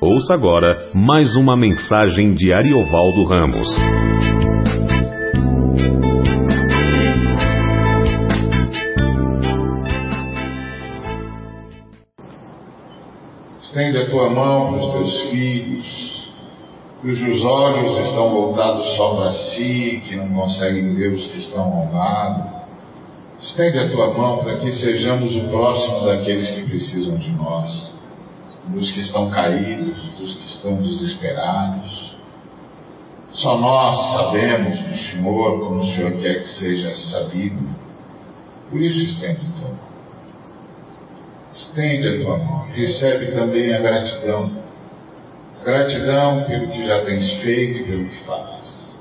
Ouça agora mais uma mensagem de Ariovaldo Ramos. Estende a tua mão para os teus filhos, cujos olhos estão voltados só para si, que não conseguem ver os que estão ao lado. Estende a tua mão para que sejamos o próximo daqueles que precisam de nós, dos que estão caídos, dos que estão desesperados. Só nós sabemos do Senhor como o Senhor quer que seja sabido. Por isso estende a tua mão. Estende a tua mão. Recebe também a gratidão. Gratidão pelo que já tens feito e pelo que faz.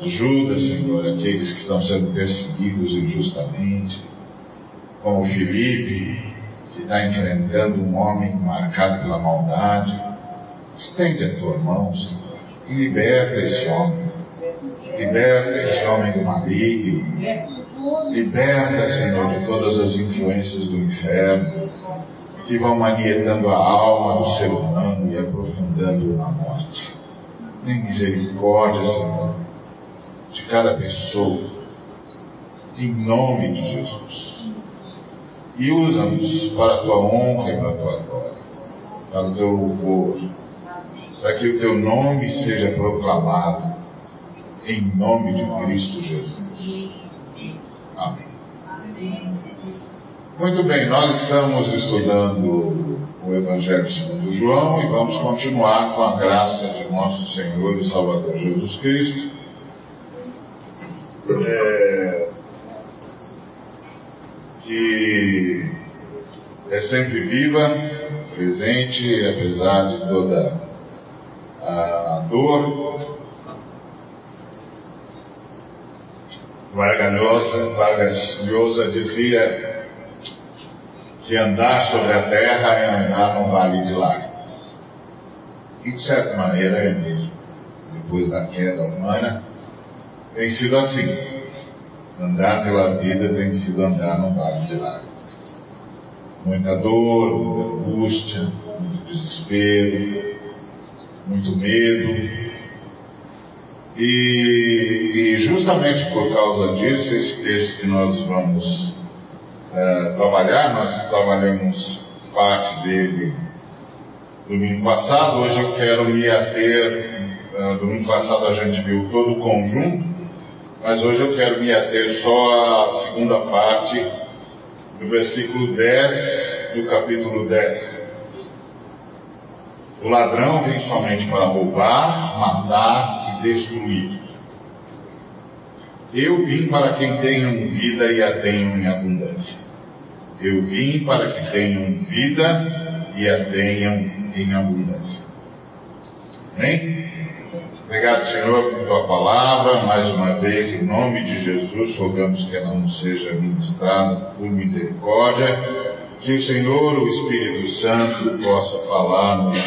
Ajuda, Senhor, aqueles que estão sendo perseguidos injustamente, como o Felipe, que está enfrentando um homem marcado pela maldade. Estende a tua mão, Senhor, e liberta esse homem. Liberta esse homem do maligno. Liberta, Senhor, de todas as influências do inferno que vão manietando a alma do ser humano e aprofundando na morte. Tem misericórdia, Senhor, de cada pessoa, em nome de Jesus. E usa-nos para a tua honra e para a tua glória, para o teu louvor, para que o teu nome seja proclamado, em nome de Cristo Jesus. Amém. Muito bem, nós estamos estudando o Evangelho segundo João e vamos continuar com a graça de nosso Senhor e Salvador Jesus Cristo é, que é sempre viva, presente, apesar de toda a dor. Vargas Llosa, Vargas dizia que andar sobre a terra é andar num vale de lágrimas. E de certa maneira é mesmo. Depois da queda humana, tem sido assim. Andar pela vida tem sido andar num vale de lágrimas. Muita dor, muita angústia, muito desespero, muito medo. E, e justamente por causa disso, esse texto que nós vamos uh, trabalhar, nós trabalhamos parte dele domingo passado, hoje eu quero me ater, uh, domingo passado a gente viu todo o conjunto, mas hoje eu quero me ater só à segunda parte do versículo 10 do capítulo 10. O ladrão vem somente para roubar, matar e destruir. Eu vim para quem tenham vida e a tenham em abundância. Eu vim para que tenham vida e a tenham em abundância. Amém? Obrigado, Senhor, por tua palavra. Mais uma vez, em nome de Jesus, rogamos que ela nos seja ministrada por misericórdia. Que o Senhor, o Espírito Santo, possa falar-nos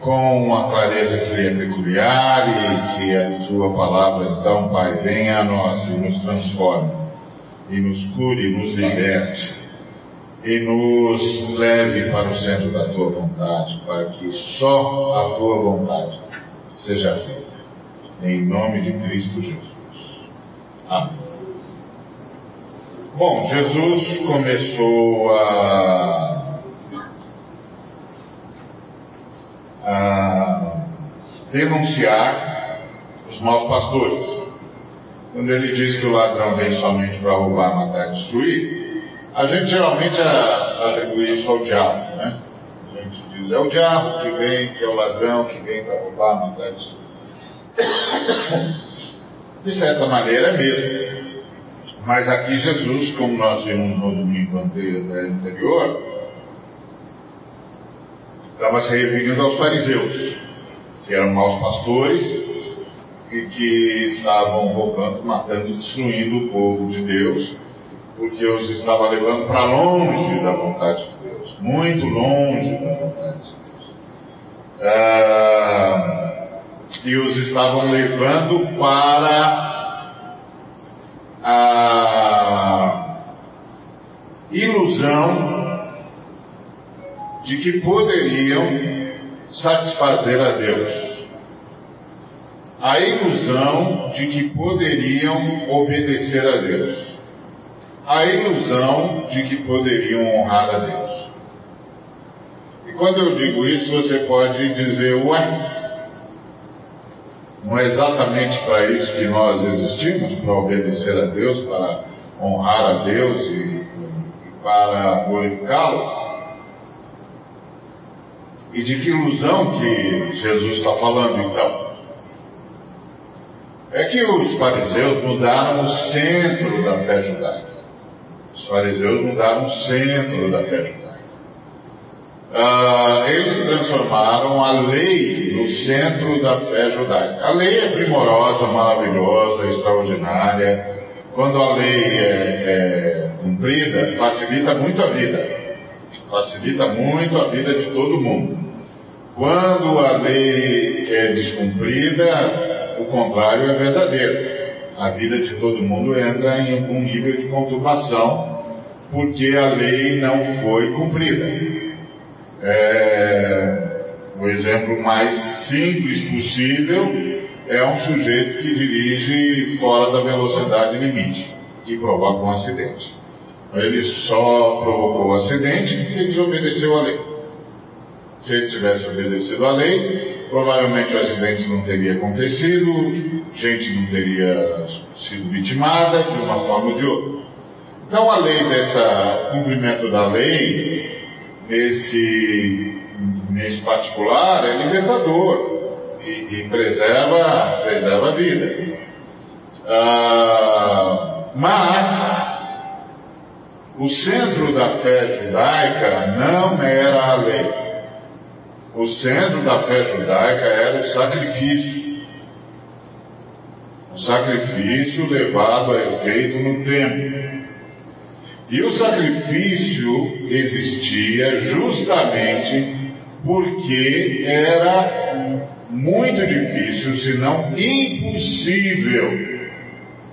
com uma clareza que lhe é peculiar e que a sua palavra, então, Pai, venha a nós e nos transforme, e nos cure, e nos liberte, e nos leve para o centro da tua vontade, para que só a tua vontade seja feita. Em nome de Cristo Jesus. Amém. Bom, Jesus começou a, a denunciar os maus pastores. Quando ele diz que o ladrão vem somente para roubar, matar e destruir, a gente geralmente atribui isso ao diabo, né? É o diabo que vem, que é o ladrão que vem para roubar, matar e. De certa maneira é mesmo. Mas aqui Jesus, como nós vimos no domingo anterior, estava se referindo aos fariseus, que eram maus pastores e que estavam roubando, matando destruindo o povo de Deus, porque os estava levando para longe da vontade muito longe. Ah, e os estavam levando para a ilusão de que poderiam satisfazer a Deus. A ilusão de que poderiam obedecer a Deus. A ilusão de que poderiam honrar a Deus. Quando eu digo isso, você pode dizer, ué, não é exatamente para isso que nós existimos, para obedecer a Deus, para honrar a Deus e, e para glorificá-lo? E de que ilusão que Jesus está falando então? É que os fariseus mudaram o centro da fé judaica. Os fariseus mudaram o centro da fé judaica. Ah, eles transformaram a lei no centro da fé judaica. A lei é primorosa, maravilhosa, extraordinária. Quando a lei é, é cumprida, facilita muito a vida. Facilita muito a vida de todo mundo. Quando a lei é descumprida, o contrário é verdadeiro. A vida de todo mundo entra em algum nível de conturbação, porque a lei não foi cumprida. É, o exemplo mais simples possível é um sujeito que dirige fora da velocidade limite e provoca um acidente. Ele só provocou o acidente porque ele desobedeceu a lei. Se ele tivesse obedecido à lei, provavelmente o acidente não teria acontecido, gente não teria sido vitimada de uma forma ou de outra. Então a lei dessa cumprimento da lei, nesse, nesse particular, é libertador e, e preserva, preserva a vida. Ah, mas o centro da fé judaica não era a lei. O centro da fé judaica era o sacrifício. O sacrifício levado a efeito no templo. E o sacrifício existia justamente porque era muito difícil, se não impossível,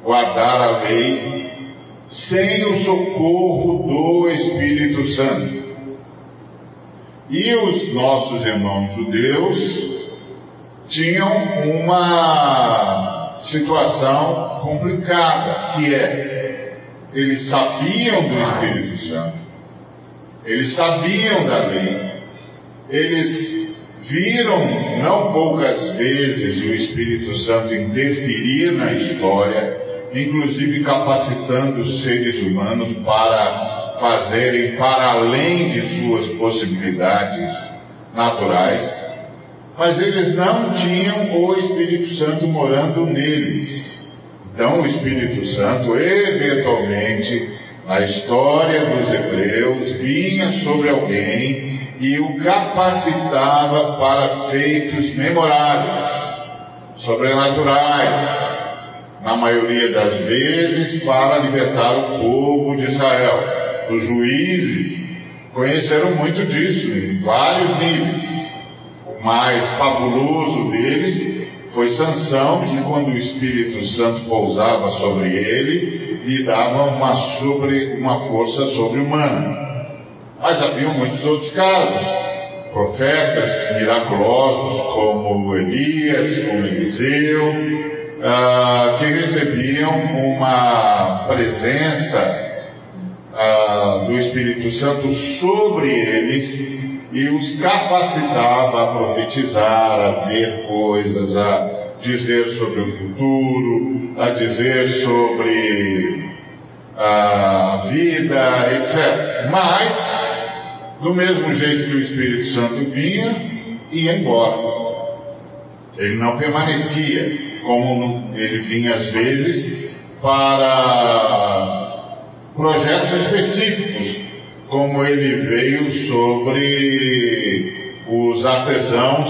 guardar a lei sem o socorro do Espírito Santo. E os nossos irmãos judeus tinham uma situação complicada, que é, eles sabiam do Espírito Santo, eles sabiam da lei, eles viram não poucas vezes o Espírito Santo interferir na história, inclusive capacitando os seres humanos para fazerem para além de suas possibilidades naturais, mas eles não tinham o Espírito Santo morando neles. Então, o Espírito Santo, eventualmente, na história dos hebreus, vinha sobre alguém e o capacitava para feitos memoráveis, sobrenaturais, na maioria das vezes para libertar o povo de Israel os juízes conheceram muito disso, em vários níveis. O mais fabuloso deles foi Sansão, que quando o Espírito Santo pousava sobre ele, lhe dava uma, sobre, uma força sobre-humana. Mas havia muitos outros casos, profetas miraculosos como Elias, como Eliseu, uh, que recebiam uma presença ah, do Espírito Santo sobre eles e os capacitava a profetizar, a ver coisas, a dizer sobre o futuro, a dizer sobre a vida, etc. Mas, do mesmo jeito que o Espírito Santo vinha, ia embora. Ele não permanecia, como ele vinha às vezes, para projetos específicos, como ele veio sobre os artesãos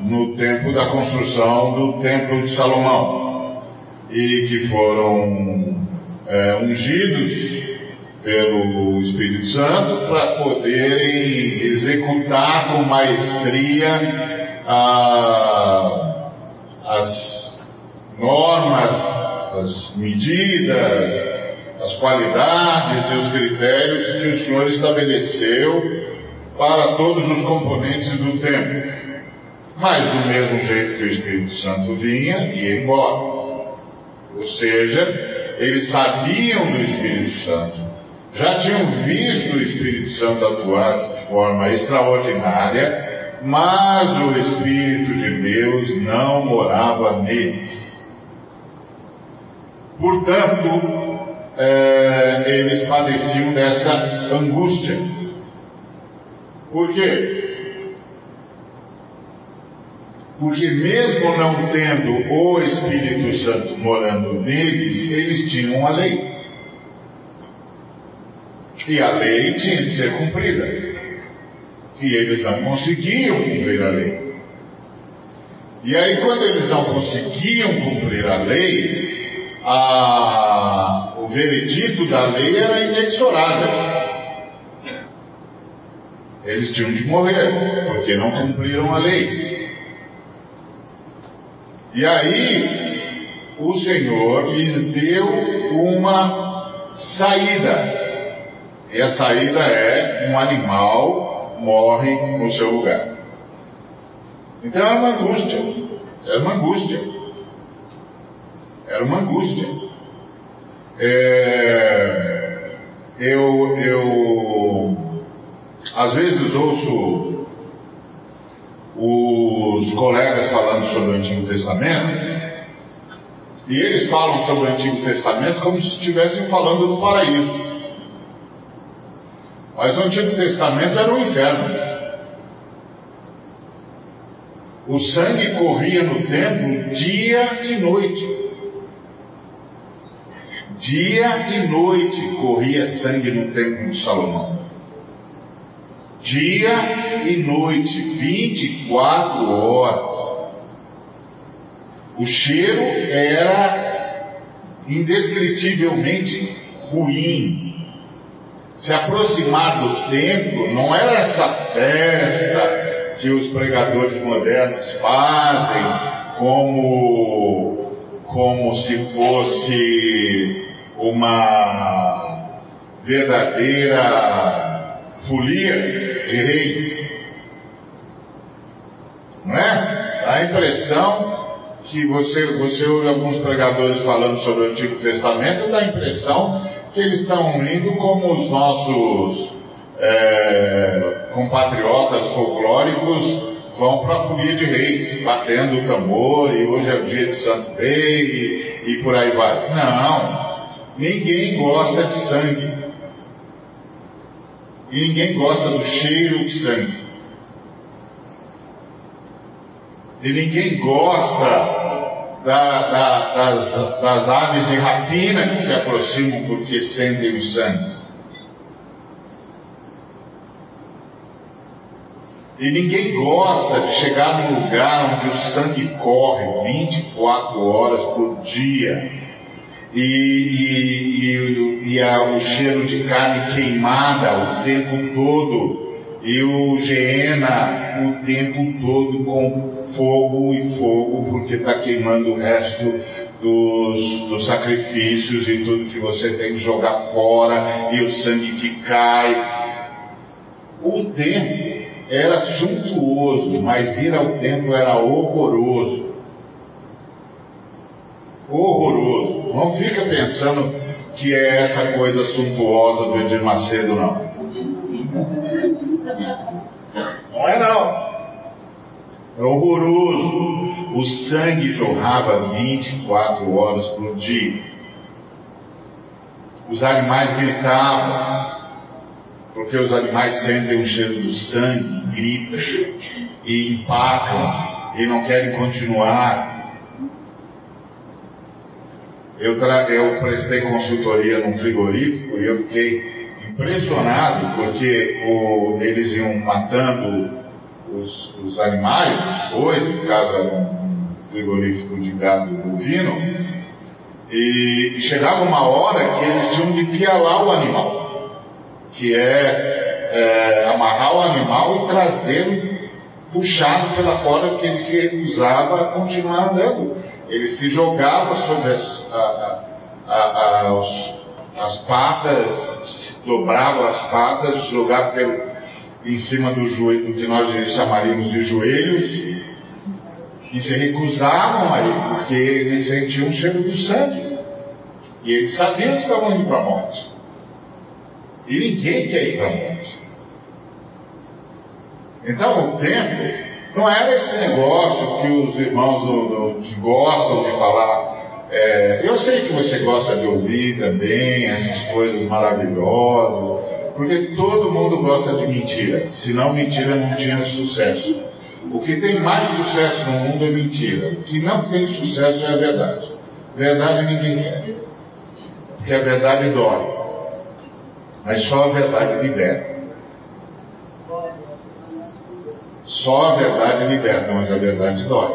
no tempo da construção do Templo de Salomão, e que foram é, ungidos pelo Espírito Santo para poderem executar com maestria a, as normas, as medidas, as qualidades e os critérios que o Senhor estabeleceu para todos os componentes do templo. mas do mesmo jeito que o Espírito Santo vinha, ia embora. Ou seja, eles sabiam do Espírito Santo, já tinham visto o Espírito Santo atuar de forma extraordinária, mas o Espírito de Deus não morava neles. Portanto, é, eles padeciam dessa angústia. Por quê? Porque mesmo não tendo o Espírito Santo morando neles, eles tinham a lei. E a lei tinha de ser cumprida. E eles não conseguiam cumprir a lei. E aí, quando eles não conseguiam cumprir a lei, a, o veredito da lei era inexorável. Eles tinham de morrer, porque não cumpriram a lei. E aí, o Senhor lhes deu uma saída. E a saída é um animal morre no seu lugar. Então era uma angústia. Era uma angústia. Era uma angústia. É, eu, eu às vezes ouço os colegas falando sobre o Antigo Testamento, e eles falam sobre o Antigo Testamento como se estivessem falando do paraíso. Mas o Antigo Testamento era o inferno. O sangue corria no templo dia e noite. Dia e noite corria sangue no templo de Salomão dia e noite, 24 horas. O cheiro era indescritivelmente ruim. Se aproximar do templo não era essa festa que os pregadores modernos fazem como, como se fosse uma verdadeira folia de reis. Não é? Dá a impressão que você, você ouve alguns pregadores falando sobre o Antigo Testamento, dá a impressão que eles estão indo como os nossos é, compatriotas folclóricos vão para a folia de reis, batendo o tambor, e hoje é o dia de Santo Day, e, e por aí vai. Não, ninguém gosta de sangue. E ninguém gosta do cheiro de sangue. E ninguém gosta da, da, das, das aves de rapina que se aproximam porque sentem o sangue. E ninguém gosta de chegar num lugar onde o sangue corre 24 horas por dia e, e, e, e a, o cheiro de carne queimada o tempo todo, e o Geena o tempo todo com fogo e fogo, porque está queimando o resto dos, dos sacrifícios e tudo que você tem que jogar fora, e o sangue que cai. O tempo era suntuoso, mas ir ao templo era horroroso horroroso. Não fica pensando que é essa coisa suntuosa do Edir Macedo, não. Não é não. É horroroso. O sangue jorrava 24 horas por dia. Os animais gritavam, porque os animais sentem o cheiro do sangue, gritam e empacam e não querem continuar. Eu, eu prestei consultoria num frigorífico e eu fiquei impressionado porque o, eles iam matando os, os animais, os bois, no caso era um frigorífico de gado bovino, e chegava uma hora que eles tinham de pialar o animal, que é, é amarrar o animal e trazê-lo puxado pela corda, porque ele se recusava a continuar andando. Ele se jogava sobre as, a, a, as patas, dobrava as patas, jogava pelo, em cima do joelho, que nós chamaríamos de joelhos, que se recusavam a ir, porque eles sentiam o cheiro do sangue. E eles sabiam que estavam indo para a morte. E ninguém quer ir para a morte. Então o tempo não era esse negócio que os irmãos do, do, gostam de falar. É, eu sei que você gosta de ouvir também essas coisas maravilhosas, porque todo mundo gosta de mentira. Senão mentira não tinha sucesso. O que tem mais sucesso no mundo é mentira. O que não tem sucesso é a verdade. Verdade ninguém quer. Porque a verdade dói. Mas só a verdade liberta. Só a verdade liberta, mas a verdade dói.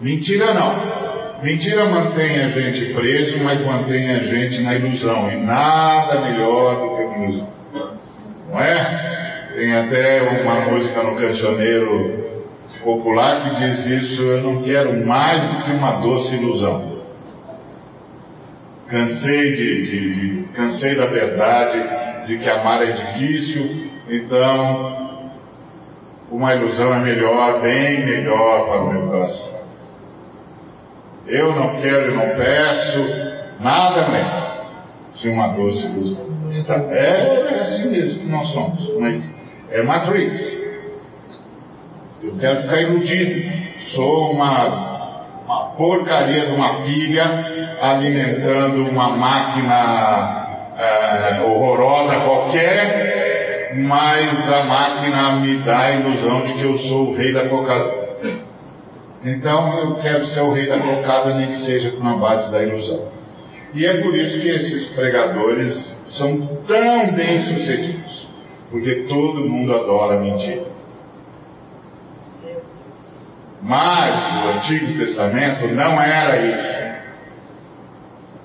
Mentira não. Mentira mantém a gente preso, mas mantém a gente na ilusão. E nada melhor do que a ilusão. Não é? Tem até uma música no cancioneiro popular que diz isso: Eu não quero mais do que uma doce ilusão. Cansei de, de, de cansei da verdade de que amar é difícil, então uma ilusão é melhor, bem melhor para o meu coração. Eu não quero e não peço nada melhor se uma doce ilusão. É, é assim mesmo que nós somos, mas é Matrix. Eu quero ficar iludido. Sou uma, uma porcaria de uma pilha alimentando uma máquina é, horrorosa qualquer, mas a máquina me dá a ilusão de que eu sou o rei da cocada. Então eu quero ser o rei da cocada, nem que seja com a base da ilusão. E é por isso que esses pregadores são tão bem sucedidos, porque todo mundo adora mentira. Mas no Antigo Testamento não era isso.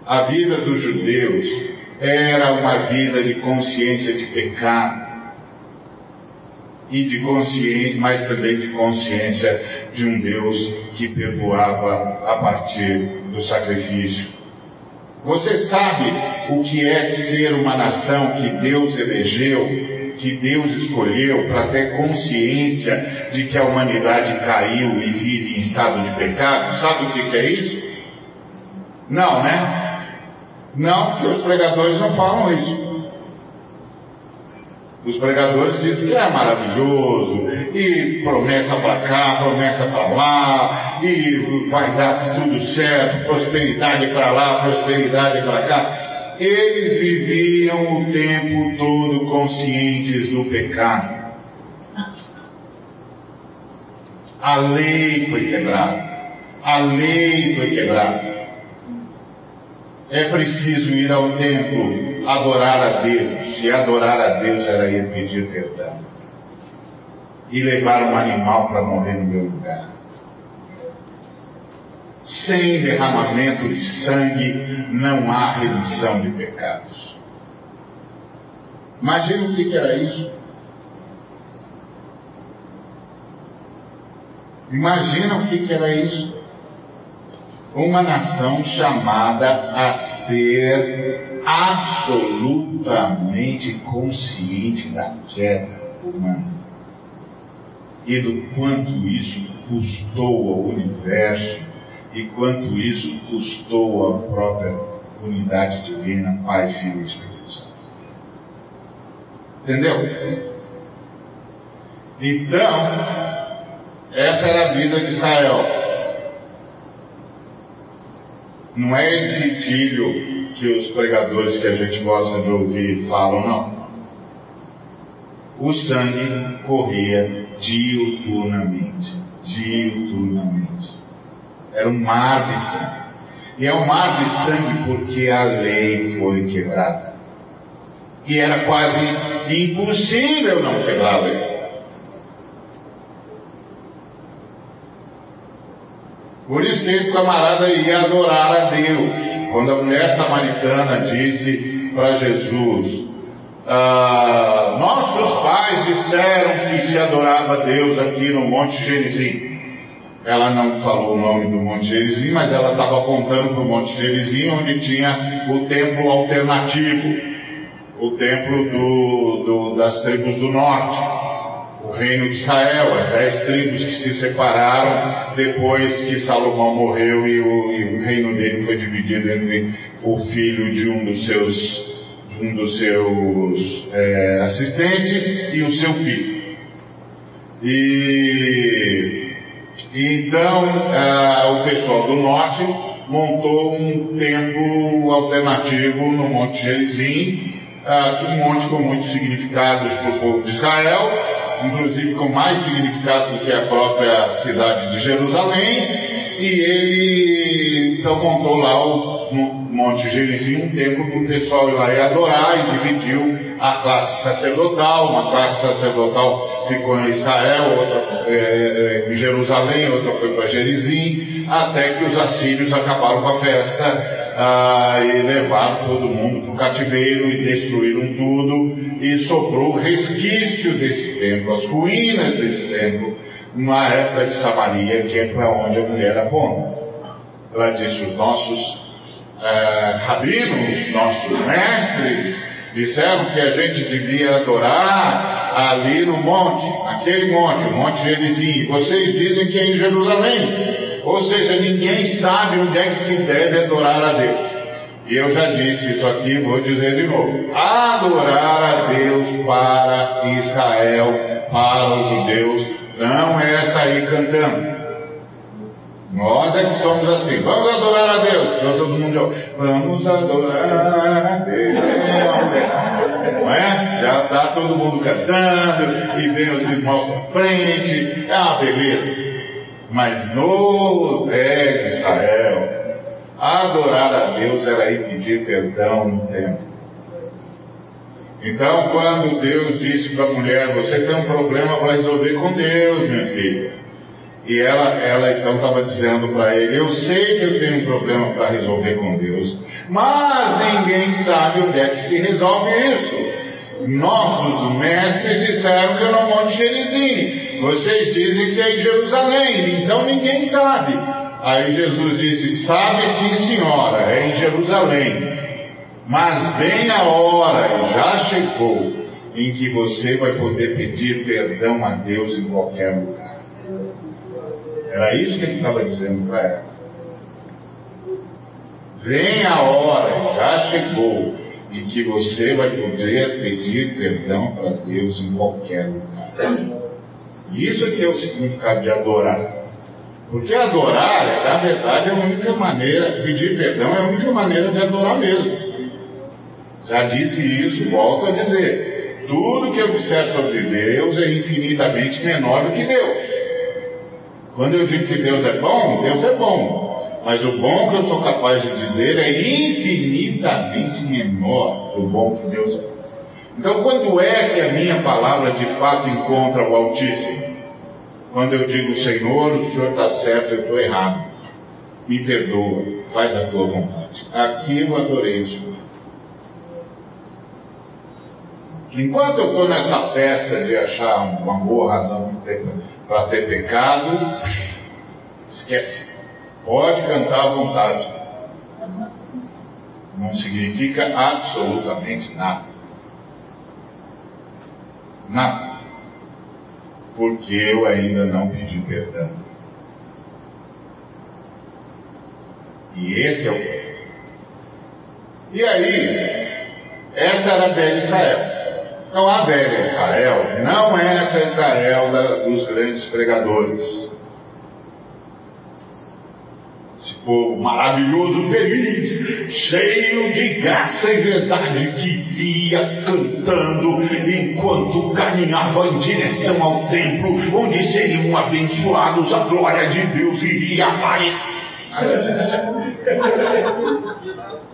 A vida dos judeus era uma vida de consciência de pecado e de consciência, mas também de consciência de um Deus que perdoava a partir do sacrifício. Você sabe o que é ser uma nação que Deus elegeu, que Deus escolheu para ter consciência de que a humanidade caiu e vive em estado de pecado? Sabe o que, que é isso? Não, né? Não, porque os pregadores não falam isso. Os pregadores dizem que é maravilhoso, e promessa para cá, promessa para lá, e vai dar tudo certo, prosperidade para lá, prosperidade para cá. Eles viviam o tempo todo conscientes do pecado. A lei foi quebrada. A lei foi quebrada. É preciso ir ao templo adorar a Deus. E adorar a Deus era ir pedir perdão. E levar um animal para morrer no meu lugar. Sem derramamento de sangue não há remissão de pecados. Imagina o que, era isso. Imagina o que, era isso. Uma nação chamada a ser absolutamente consciente da queda humana e do quanto isso custou ao universo e quanto isso custou à própria unidade divina, Pai, Filho e Espírito Santo. Entendeu? Então, essa era a vida de Israel. Não é esse filho que os pregadores que a gente gosta de ouvir falam, não. O sangue corria diuturnamente. Diuturnamente. Era um mar de sangue. E é um mar de sangue porque a lei foi quebrada. E era quase impossível não quebrar a lei. Por isso que o camarada ia adorar a Deus. Quando a mulher samaritana disse para Jesus: ah, Nossos pais disseram que se adorava a Deus aqui no Monte Gerizim. Ela não falou o nome do Monte Gerizim, mas ela estava apontando para o Monte Gerizim, onde tinha o templo alternativo, o templo do, do, das tribos do norte, o reino de Israel, as dez tribos que se separaram depois que Salomão morreu e o, e o reino dele foi dividido entre o filho de um dos seus, um dos seus é, assistentes e o seu filho. E, então o pessoal do norte montou um templo alternativo no Monte Gerizim, um monte com muitos significados para o povo de Israel, inclusive com mais significado do que a própria cidade de Jerusalém, e ele então montou lá o, Monte Gerizim um templo para o pessoal ir lá adorar, e dividiu a classe sacerdotal, uma classe sacerdotal ficou em Israel, outra é, em Jerusalém, outra foi para Gerizim, até que os assírios acabaram com a festa ah, e levaram todo mundo para o cativeiro e destruíram tudo, e sobrou o resquício desse templo, as ruínas desse templo, na época de Samaria, que é para onde a mulher aponta. Ela disse: os nossos ah, rabinos, nossos mestres, disseram que a gente devia adorar ali no monte, naquele monte, o Monte Gerizim. Vocês dizem que é em Jerusalém. Ou seja, ninguém sabe onde é que se deve adorar a Deus. E eu já disse isso aqui, vou dizer de novo. Adorar a Deus para Israel, para os judeus, não é sair cantando. Nós é que somos assim. Vamos adorar a Deus. Então todo mundo vamos adorar a Deus. Não é? Já está todo mundo cantando e vem os irmãos para frente. Uma beleza. Mas no velho Israel, adorar a Deus era ir pedir perdão no templo. Então, quando Deus disse para a mulher: Você tem um problema para resolver com Deus, minha filha. E ela, ela então estava dizendo para ele: Eu sei que eu tenho um problema para resolver com Deus, mas ninguém sabe onde é que se resolve isso. Nossos mestres disseram que é no Monte Gerizim. Vocês dizem que é em Jerusalém, então ninguém sabe. Aí Jesus disse: Sabe sim, senhora, é em Jerusalém. Mas vem a hora, e já chegou, em que você vai poder pedir perdão a Deus em qualquer lugar. Era isso que ele estava dizendo para ela. Vem a hora, já chegou, em que você vai poder pedir perdão para Deus em qualquer lugar. Isso é que é o significado de adorar. Porque adorar, na verdade, é a única maneira, pedir perdão é a única maneira de adorar mesmo. Já disse isso, volto a dizer. Tudo que eu disser sobre Deus é infinitamente menor do que Deus. Quando eu digo que Deus é bom, Deus é bom. Mas o bom que eu sou capaz de dizer é infinitamente menor do bom que Deus é. Então, quando é que a minha palavra de fato encontra o Altíssimo? Quando eu digo, Senhor, o Senhor está certo, eu estou errado. Me perdoa, faz a tua vontade. Aqui eu adorei o Senhor. Enquanto eu estou nessa festa de achar uma boa razão para ter pecado, esquece. Pode cantar à vontade. Não significa absolutamente nada. Nada. Porque eu ainda não pedi perdão. E esse é o. E aí, essa era a velha Israel. Então a velha Israel não é essa Israel da, dos grandes pregadores. Esse povo maravilhoso, feliz, cheio de graça e verdade, que via cantando enquanto caminhava em direção ao templo, onde seriam abençoados, a glória de Deus iria aparecer.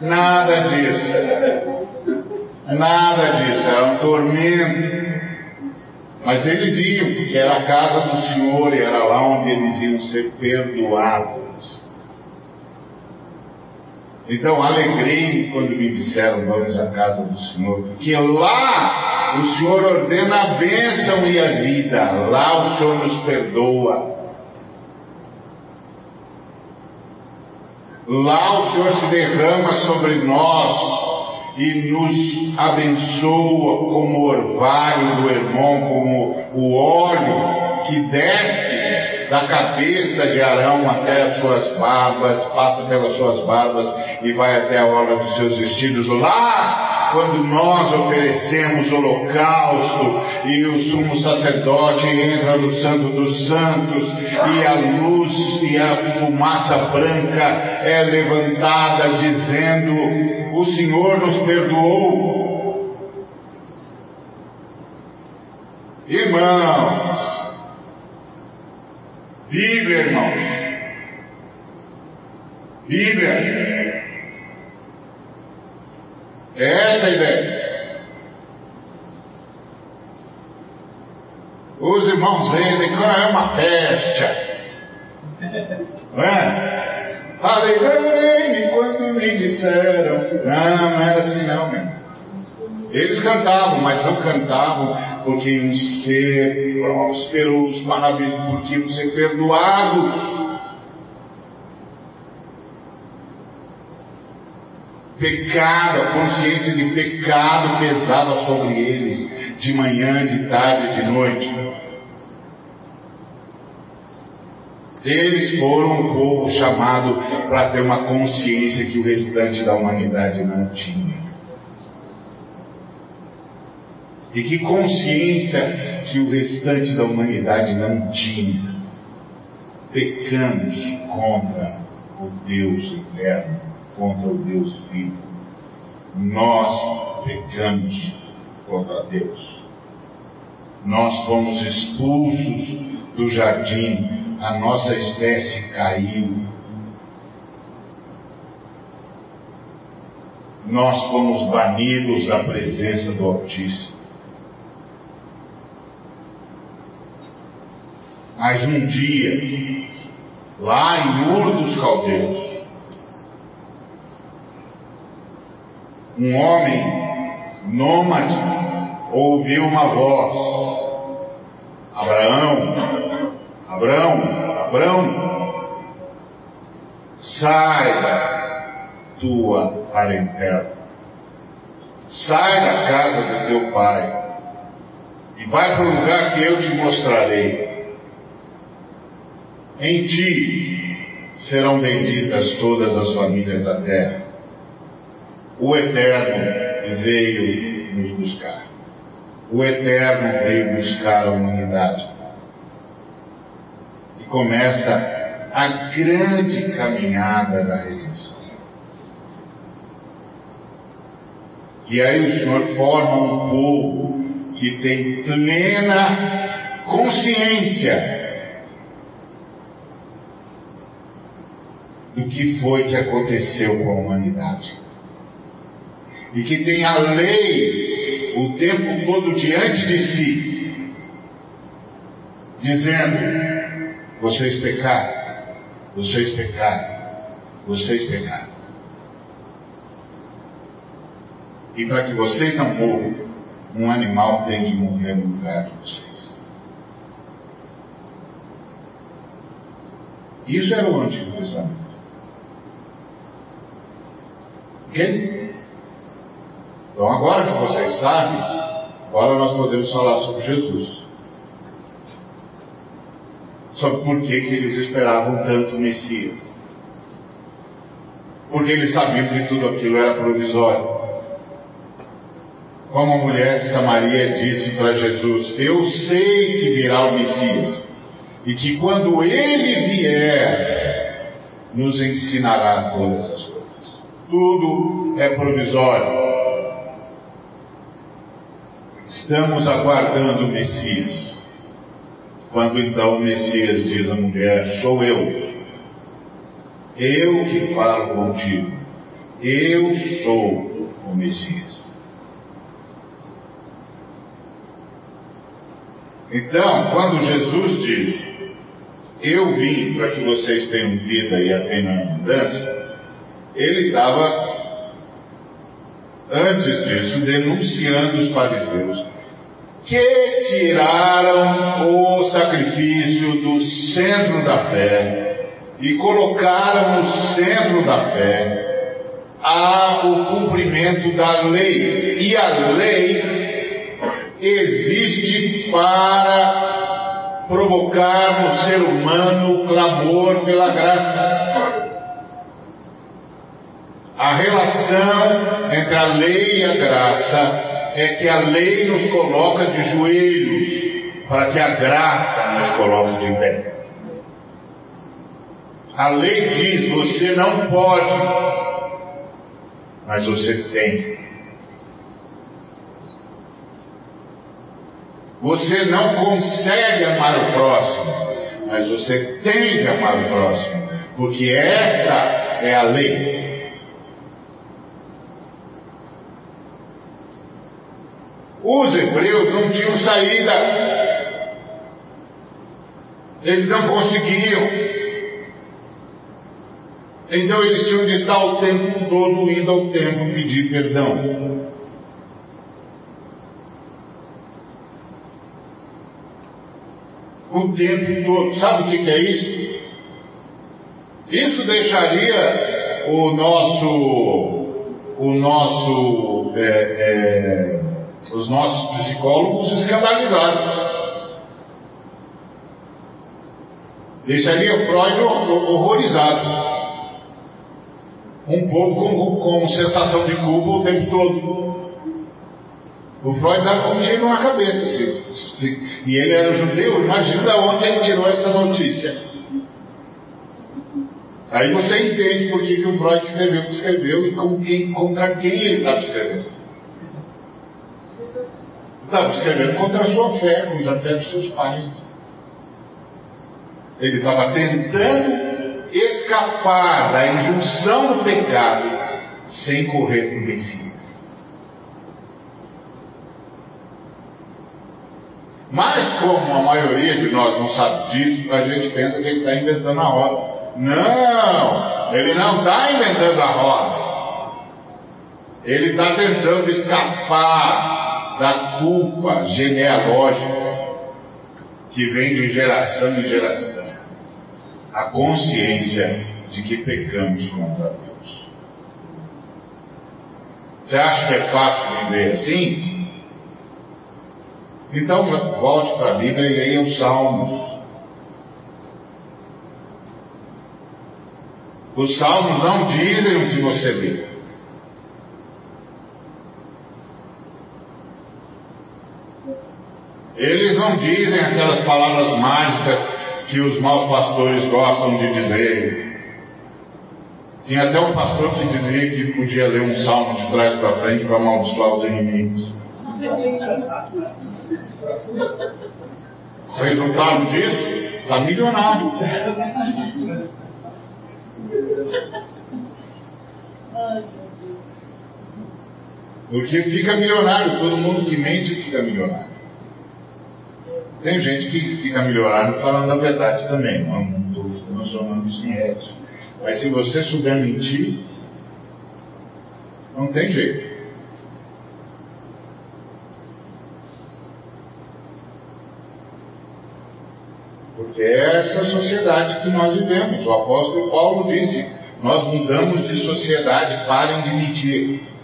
Nada disso. Nada disso, era um tormento. Mas eles iam, porque era a casa do Senhor e era lá onde eles iam ser perdoados. Então, alegrei-me quando me disseram, vamos à casa do Senhor, porque lá o Senhor ordena a bênção e a vida, lá o Senhor nos perdoa. Lá o Senhor se derrama sobre nós e nos abençoa como orvalho do irmão, como o óleo que desce da cabeça de Arão até as suas barbas, passa pelas suas barbas e vai até a orla dos seus vestidos. Lá quando nós oferecemos holocausto e o sumo sacerdote entra no Santo dos Santos e a luz e a fumaça branca é levantada dizendo: O Senhor nos perdoou. Irmãos, Bíblia, irmãos, Bíblia, é essa a ideia. Os irmãos vendem, é uma festa. Não é? Alegrei-me quando me disseram. Não, não era assim não, meu. Eles cantavam, mas não cantavam porque iam ser prósperos, maravilhosos, porque iam ser perdoados. Pecado, a consciência de pecado pesava sobre eles, de manhã, de tarde, de noite. Eles foram um povo chamado para ter uma consciência que o restante da humanidade não tinha. E que consciência que o restante da humanidade não tinha. Pecamos contra o Deus eterno contra o Deus vivo. Nós pecamos contra Deus. Nós fomos expulsos do jardim, a nossa espécie caiu. Nós fomos banidos da presença do Altíssimo. Mas um dia, lá em Ur dos Caldeus, um homem nômade ouviu uma voz: Abraão, Abraão, Abraão, sai da tua parentela, sai da casa do teu pai e vai para o lugar que eu te mostrarei. Em ti serão benditas todas as famílias da terra o Eterno veio nos buscar. O Eterno veio buscar a humanidade. Começa a grande caminhada da redenção. E aí o Senhor forma um povo que tem plena consciência do que foi que aconteceu com a humanidade e que tem a lei o tempo todo diante de si, dizendo: vocês pecaram, vocês pecaram, vocês pecaram. E para que vocês não morram, um animal tem que morrer no lugar de vocês. Isso era o Antigo Testamento. Ok? Então, agora que vocês sabem, agora nós podemos falar sobre Jesus. Sobre por que, que eles esperavam tanto o Messias. Porque eles sabiam que tudo aquilo era provisório. Como a mulher de Samaria disse para Jesus: Eu sei que virá o Messias, e que quando ele vier, nos ensinará todas as coisas. Tudo é provisório. Estamos aguardando o Messias. Quando então o Messias diz à mulher: Sou eu. Eu que falo contigo. Eu sou o Messias. Então, quando Jesus disse: Eu vim para que vocês tenham vida e a tenham abundância, ele estava antes disso, denunciando os fariseus que tiraram o sacrifício do centro da fé e colocaram no centro da fé há o cumprimento da lei. E a lei existe para provocar no ser humano o clamor pela graça. A relação entre a lei e a graça é que a lei nos coloca de joelhos para que a graça nos coloque de pé. A lei diz: você não pode, mas você tem. Você não consegue amar o próximo, mas você tem que amar o próximo, porque essa é a lei. Os hebreus não tinham saída, eles não conseguiam. Então eles tinham de estar o tempo todo indo ao templo pedir perdão. O tempo todo. Sabe o que é isso? Isso deixaria o nosso, o nosso, é, é, os nossos psicólogos escandalizados. Deixaria Freud horrorizado um povo com, com sensação de culpa o tempo todo. O Freud dava um tiro na cabeça. Se, se, e ele era judeu, imagina de onde ele tirou essa notícia. Aí você entende por que, que o Freud escreveu o que escreveu e com quem, contra quem ele estava escrevendo. Estava escrevendo contra a sua fé, contra a fé dos seus pais. Ele estava tentando escapar da injunção do pecado sem correr por vencidas. Mas como a maioria de nós não sabe disso, a gente pensa que ele está inventando a roda. Não, ele não está inventando a roda. Ele está tentando escapar da culpa genealógica que vem de geração em geração a consciência de que pecamos contra Deus. Você acha que é fácil viver assim? Então volte para a Bíblia e leia os Salmos. Os Salmos não dizem o que você vê. Eles não dizem aquelas palavras mágicas que os maus pastores gostam de dizer. Tinha até um pastor que dizia que podia ler um salmo de trás para frente para amaldiçoar os inimigos. Resultado disso está milionário. Porque fica milionário, todo mundo que mente fica milionário. Tem gente que fica melhorado falando a verdade também, não estou transformando isso em ética. Mas se você souber mentir, não tem jeito. Porque é essa sociedade que nós vivemos. O apóstolo Paulo disse: Nós mudamos de sociedade, parem de mentir.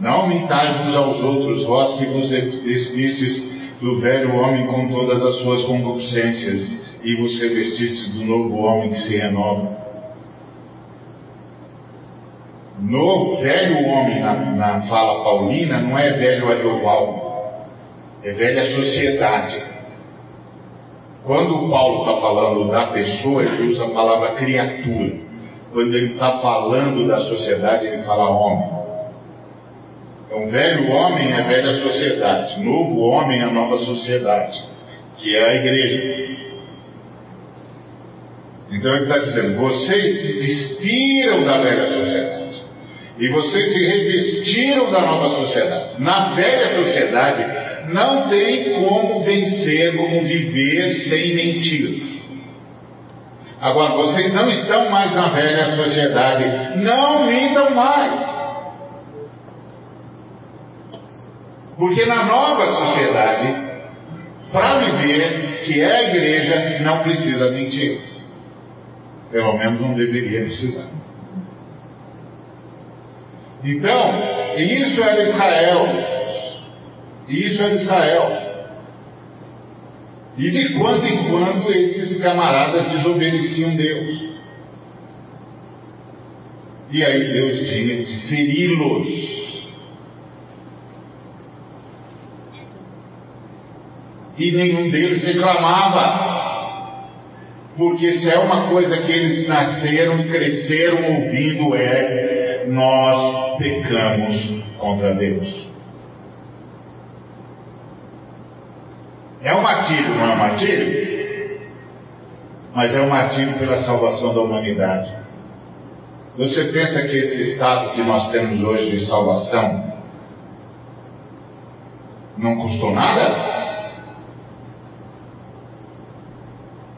Não mintais uns aos outros, vós que vos despistes do velho homem com todas as suas concupiscências e vos revestistes do novo homem que se renova. No velho homem, na, na fala paulina, não é velho adioval, é velha sociedade. Quando o Paulo está falando da pessoa, ele usa a palavra criatura. Quando ele está falando da sociedade, ele fala homem. Então, velho homem é velha sociedade, novo homem é nova sociedade, que é a igreja. Então ele está dizendo: vocês se despiram da velha sociedade e vocês se revestiram da nova sociedade. Na velha sociedade não tem como vencer, como viver sem mentir. Agora, vocês não estão mais na velha sociedade, não mintam mais. Porque na nova sociedade, para viver, que é a igreja, não precisa mentir. Pelo menos não deveria precisar. Então, isso era Israel. Isso era Israel. E de quando em quando esses camaradas desobedeciam Deus. E aí Deus tinha de feri-los. E nenhum deles reclamava. Porque se é uma coisa que eles nasceram e cresceram ouvindo é nós pecamos contra Deus. É um martírio, não é um martírio? Mas é um martírio pela salvação da humanidade. Você pensa que esse estado que nós temos hoje de salvação não custou nada?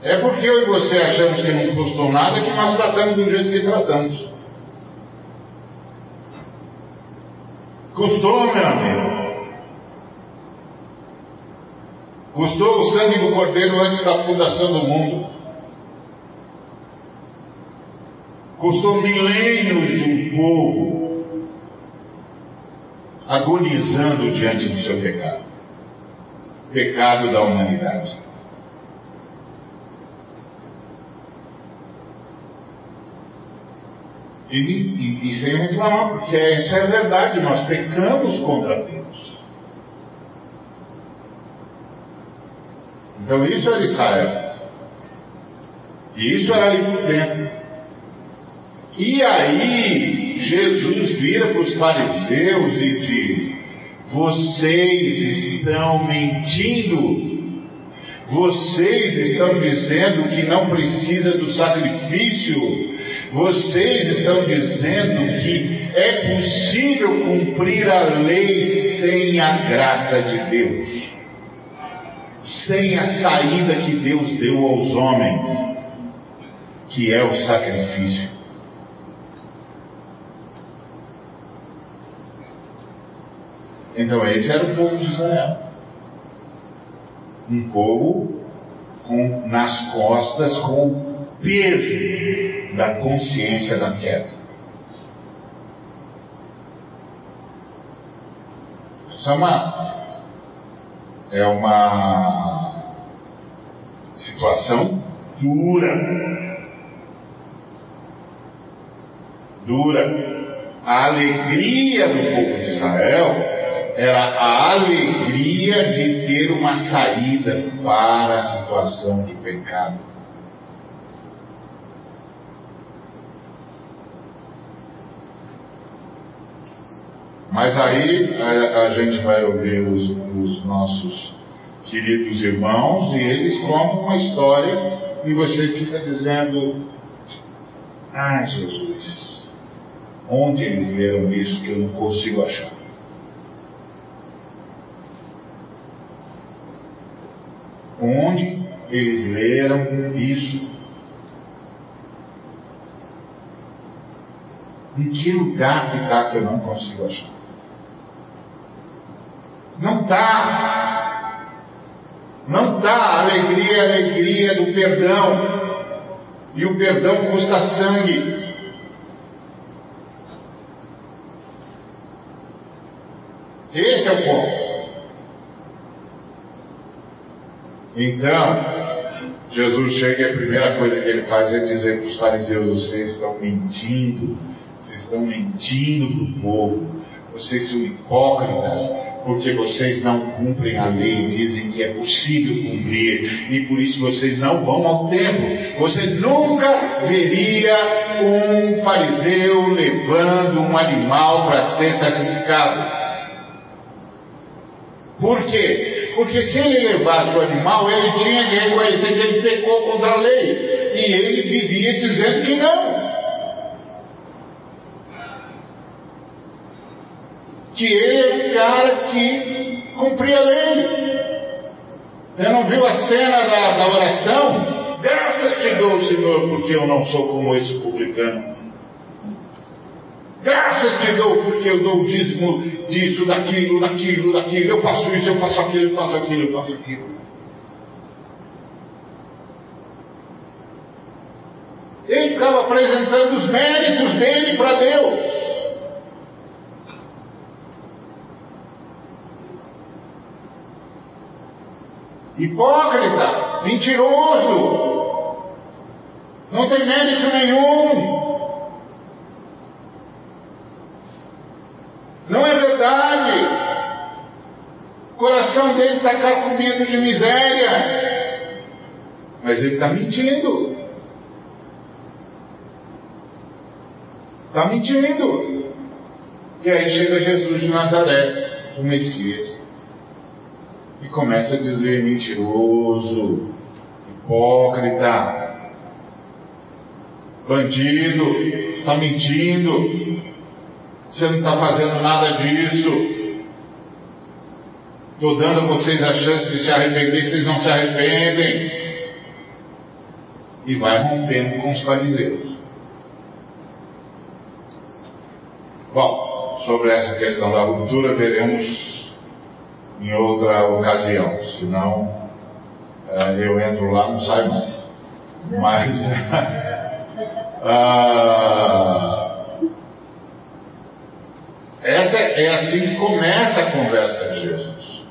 É porque eu e você achamos que não custou nada que nós tratamos do jeito que tratamos. Custou, meu amigo. Custou o sangue do Cordeiro antes da fundação do mundo. Custou milênios do povo agonizando diante do seu pecado pecado da humanidade. E, e, e, sem reclamar, porque essa é a verdade, nós pecamos contra Deus. Então isso era Israel. E isso era dentro. E aí Jesus vira para os fariseus e diz: Vocês estão mentindo. Vocês estão dizendo que não precisa do sacrifício vocês estão dizendo que é possível cumprir a lei sem a graça de Deus, sem a saída que Deus deu aos homens, que é o sacrifício. Então, esse era o povo de Israel. Um povo com, nas costas com peso da consciência da queda. Isso é uma, é uma situação dura. Dura. A alegria do povo de Israel era a alegria de ter uma saída para a situação de pecado. Mas aí a, a gente vai ouvir os, os, nossos queridos irmãos e eles contam uma história e você fica dizendo: ah, Jesus, onde eles leram isso que eu não consigo achar? Onde eles leram isso Em que lugar que está que eu não consigo achar? Não está. Não está alegria, alegria do perdão. E o perdão custa sangue. Esse é o ponto. Então, Jesus chega e a primeira coisa que ele faz é dizer para os fariseus: vocês estão mentindo, vocês estão mentindo para o povo, vocês são hipócritas, porque vocês não cumprem a lei, dizem que é possível cumprir, e por isso vocês não vão ao templo. Você nunca veria um fariseu levando um animal para ser sacrificado. Por quê? Porque se ele levasse o animal, ele tinha que reconhecer que ele pecou contra a lei. E ele vivia dizendo que não. Que ele é o cara que cumpria a lei. Você não viu a cena da, da oração? Graças te dou, Senhor, porque eu não sou como esse publicano. Graças te dou porque eu dou o dízimo disso, daquilo, daquilo, daquilo. Eu faço isso, eu faço aquilo, eu faço aquilo, eu faço aquilo. Ele ficava apresentando os méritos dele para Deus. Hipócrita, mentiroso, não tem mérito nenhum. Não é verdade. O coração dele está carcomido de miséria. Mas ele está mentindo. Está mentindo. E aí chega Jesus de Nazaré, o Messias, e começa a dizer mentiroso, hipócrita, bandido, está mentindo, você não está fazendo nada disso. Estou dando a vocês a chance de se arrepender, vocês não se arrependem. E vai rompendo com os fariseus. Bom, sobre essa questão da ruptura veremos em outra ocasião, senão uh, eu entro lá não saio mais. Mas uh, essa é assim que começa a conversa de Jesus.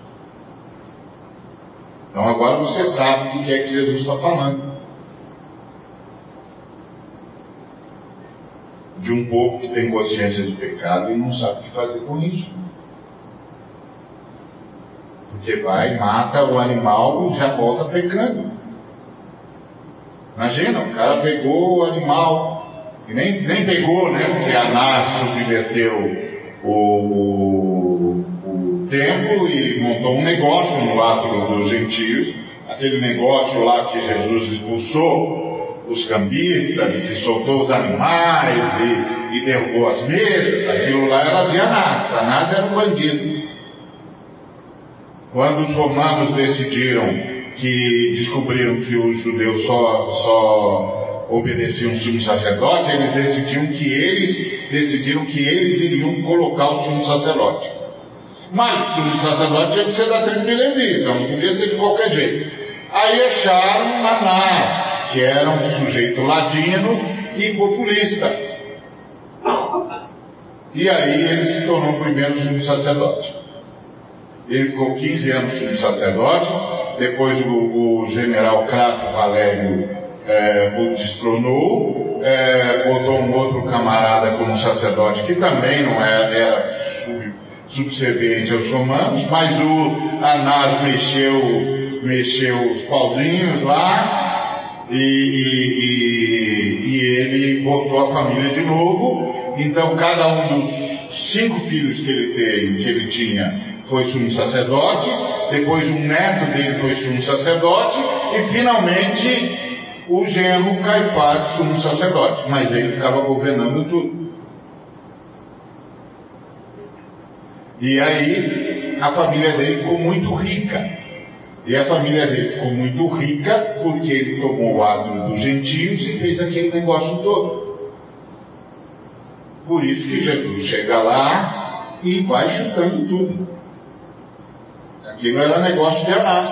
Então agora você sabe do que é que Jesus está falando. De um povo que tem consciência de pecado e não sabe o que fazer com isso. Porque vai, mata o animal e já volta pecando. Imagina, o cara pegou o animal, e nem, nem pegou, né? Porque Anás subverteu o, templo e montou um negócio no lado dos gentios, aquele negócio lá que Jesus expulsou os cambistas e soltou os animais e, e derrubou as mesas, aquilo lá era de Anás, Anás era um bandido. Quando os romanos decidiram que descobriram que os judeus só, só obedeciam o sumo sacerdote, eles decidiram que eles decidiram que eles iriam colocar o sumo sacerdote. Mas o sumo sacerdote tinha que ser da tribo de Levi, então não podia ser de qualquer jeito. Aí acharam Anás, que era um sujeito ladino e populista. E aí ele se tornou o primeiro sumo sacerdote. Ele ficou 15 anos sumo sacerdote, depois o, o general Crato Valério é, o destronou, é, botou um outro camarada como sacerdote que também não era, era subserviente aos romanos, mas o Anás mexeu, mexeu os pauzinhos lá e, e, e, ele botou a família de novo. Então cada um dos cinco filhos que ele, teve, que ele tinha foi sumo sacerdote, depois um neto dele foi sumo sacerdote e finalmente o genro Caifás sumo sacerdote, mas ele ficava governando tudo. E aí a família dele ficou muito rica. E a família dele ficou muito rica porque ele tomou o adro dos gentios e fez aquele negócio todo. Por isso que Jesus chega lá e vai chutando tudo. Aquilo era negócio de Anás.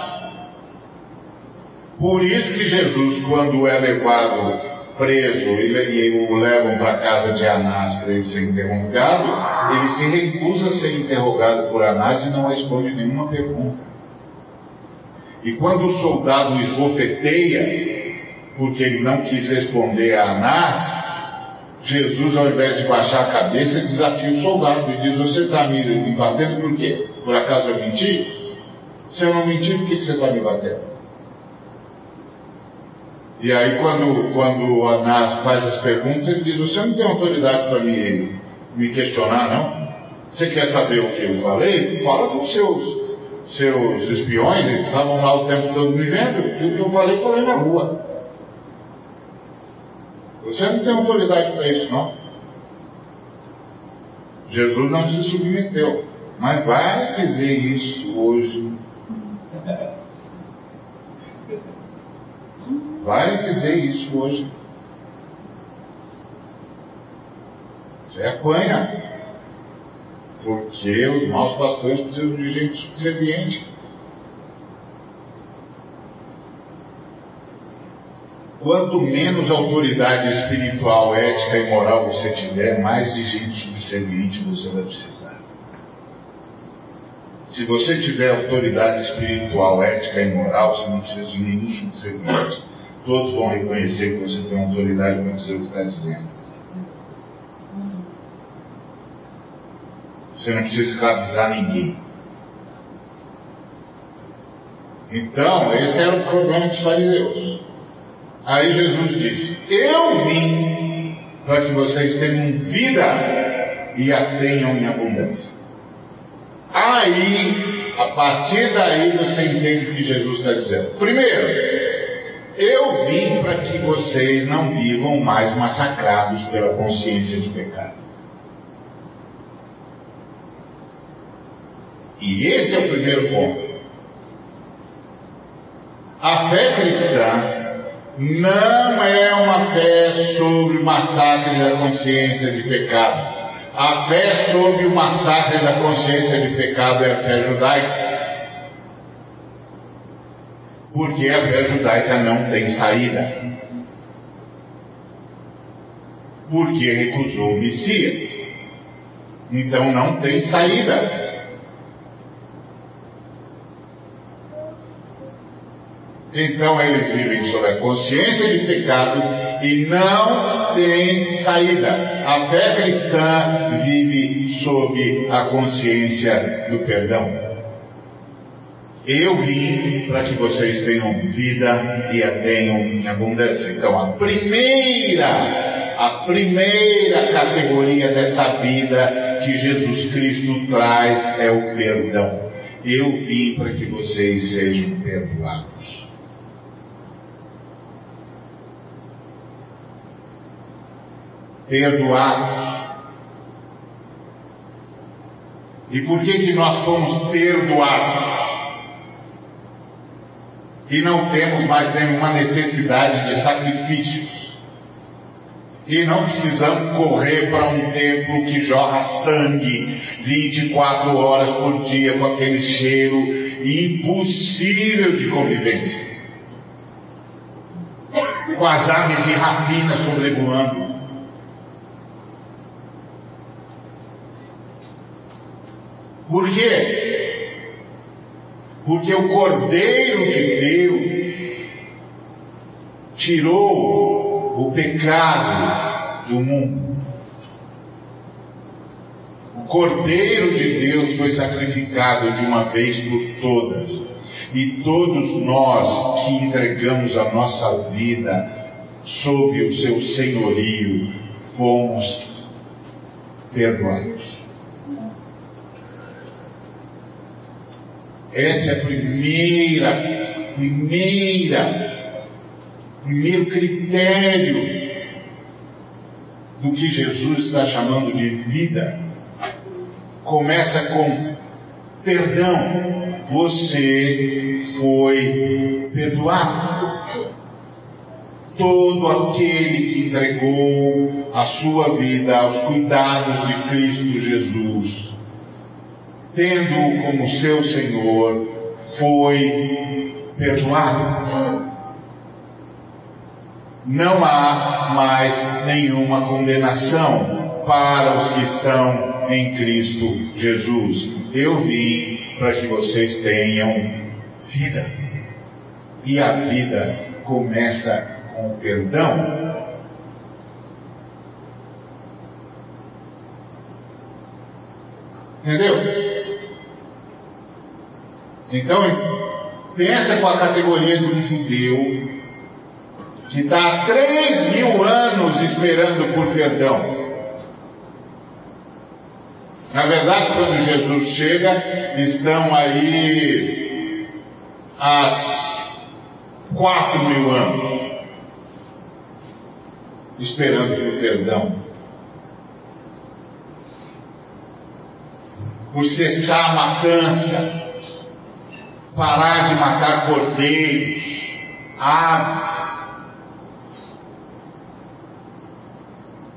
Por isso que Jesus, quando é levado preso e, o levam para a casa de Anás para ele ser interrogado, ele se recusa a ser interrogado por Anás e não responde nenhuma pergunta. E quando o soldado esbofeteia, porque ele não quis responder a Anás, Jesus, ao invés de baixar a cabeça, desafia o soldado e diz: Você está me batendo por quê? Por acaso eu menti? Se eu não mentir, por que você está me batendo? E aí, quando, quando o Anás faz as perguntas, ele diz: Você não tem autoridade para me, me questionar, não? Você quer saber o que eu falei? Fala com os seus, seus espiões, eles estavam lá o tempo todo me vendo. E o que eu falei, falei na rua. Você não tem autoridade para isso, não. Jesus não se submeteu. Mas vai dizer isso hoje. Vai dizer isso hoje. Você apanha. Porque os maus pastores precisam de gente subserviente. Quanto menos autoridade espiritual, ética e moral você tiver, mais de gente subserviente você vai precisar. Se você tiver autoridade espiritual, ética e moral, você não precisa de nenhum subserviente. Todos vão reconhecer que você tem autoridade para dizer o que está dizendo. Você não precisa escravizar ninguém. Então, esse era o problema dos fariseus. Aí Jesus disse: Eu vim para que vocês tenham vida e a tenham em abundância. Aí, a partir daí, você entende o que Jesus está dizendo. Primeiro, eu vim para que vocês não vivam mais massacrados pela consciência de pecado. E esse é o primeiro ponto. A fé cristã não é uma fé sobre o massacre da consciência de pecado. A fé sobre o massacre da consciência de pecado é a fé judaica. Porque a fé judaica não tem saída. Porque recusou o Messias. Então não tem saída. Então eles vivem sob a consciência de pecado e não tem saída. A fé cristã vive sob a consciência do perdão. Eu vim para que vocês tenham vida e a tenham em abundância. Então, a primeira, a primeira categoria dessa vida que Jesus Cristo traz é o perdão. Eu vim para que vocês sejam perdoados. perdoados. E por que que nós fomos perdoados? E não temos mais nenhuma necessidade de sacrifícios. E não precisamos correr para um templo que jorra sangue 24 horas por dia com aquele cheiro impossível de convivência. Com as aves de rapina sobrevoando. Por quê? Porque o Cordeiro de Deus tirou o pecado do mundo. O Cordeiro de Deus foi sacrificado de uma vez por todas. E todos nós que entregamos a nossa vida sob o seu senhorio fomos perdoados. Essa é a primeira, primeira, primeiro critério do que Jesus está chamando de vida. Começa com perdão. Você foi perdoado. Todo aquele que entregou a sua vida aos cuidados de Cristo Jesus tendo-o como seu Senhor, foi perdoado. Não há mais nenhuma condenação para os que estão em Cristo Jesus. Eu vim para que vocês tenham vida. E a vida começa com perdão. Entendeu? Então, pensa com a categoria do judeu que está há três mil anos esperando por perdão. Na verdade, quando Jesus chega, estão aí há quatro mil anos esperando por perdão. Por cessar a matança, parar de matar cordeiros, aves,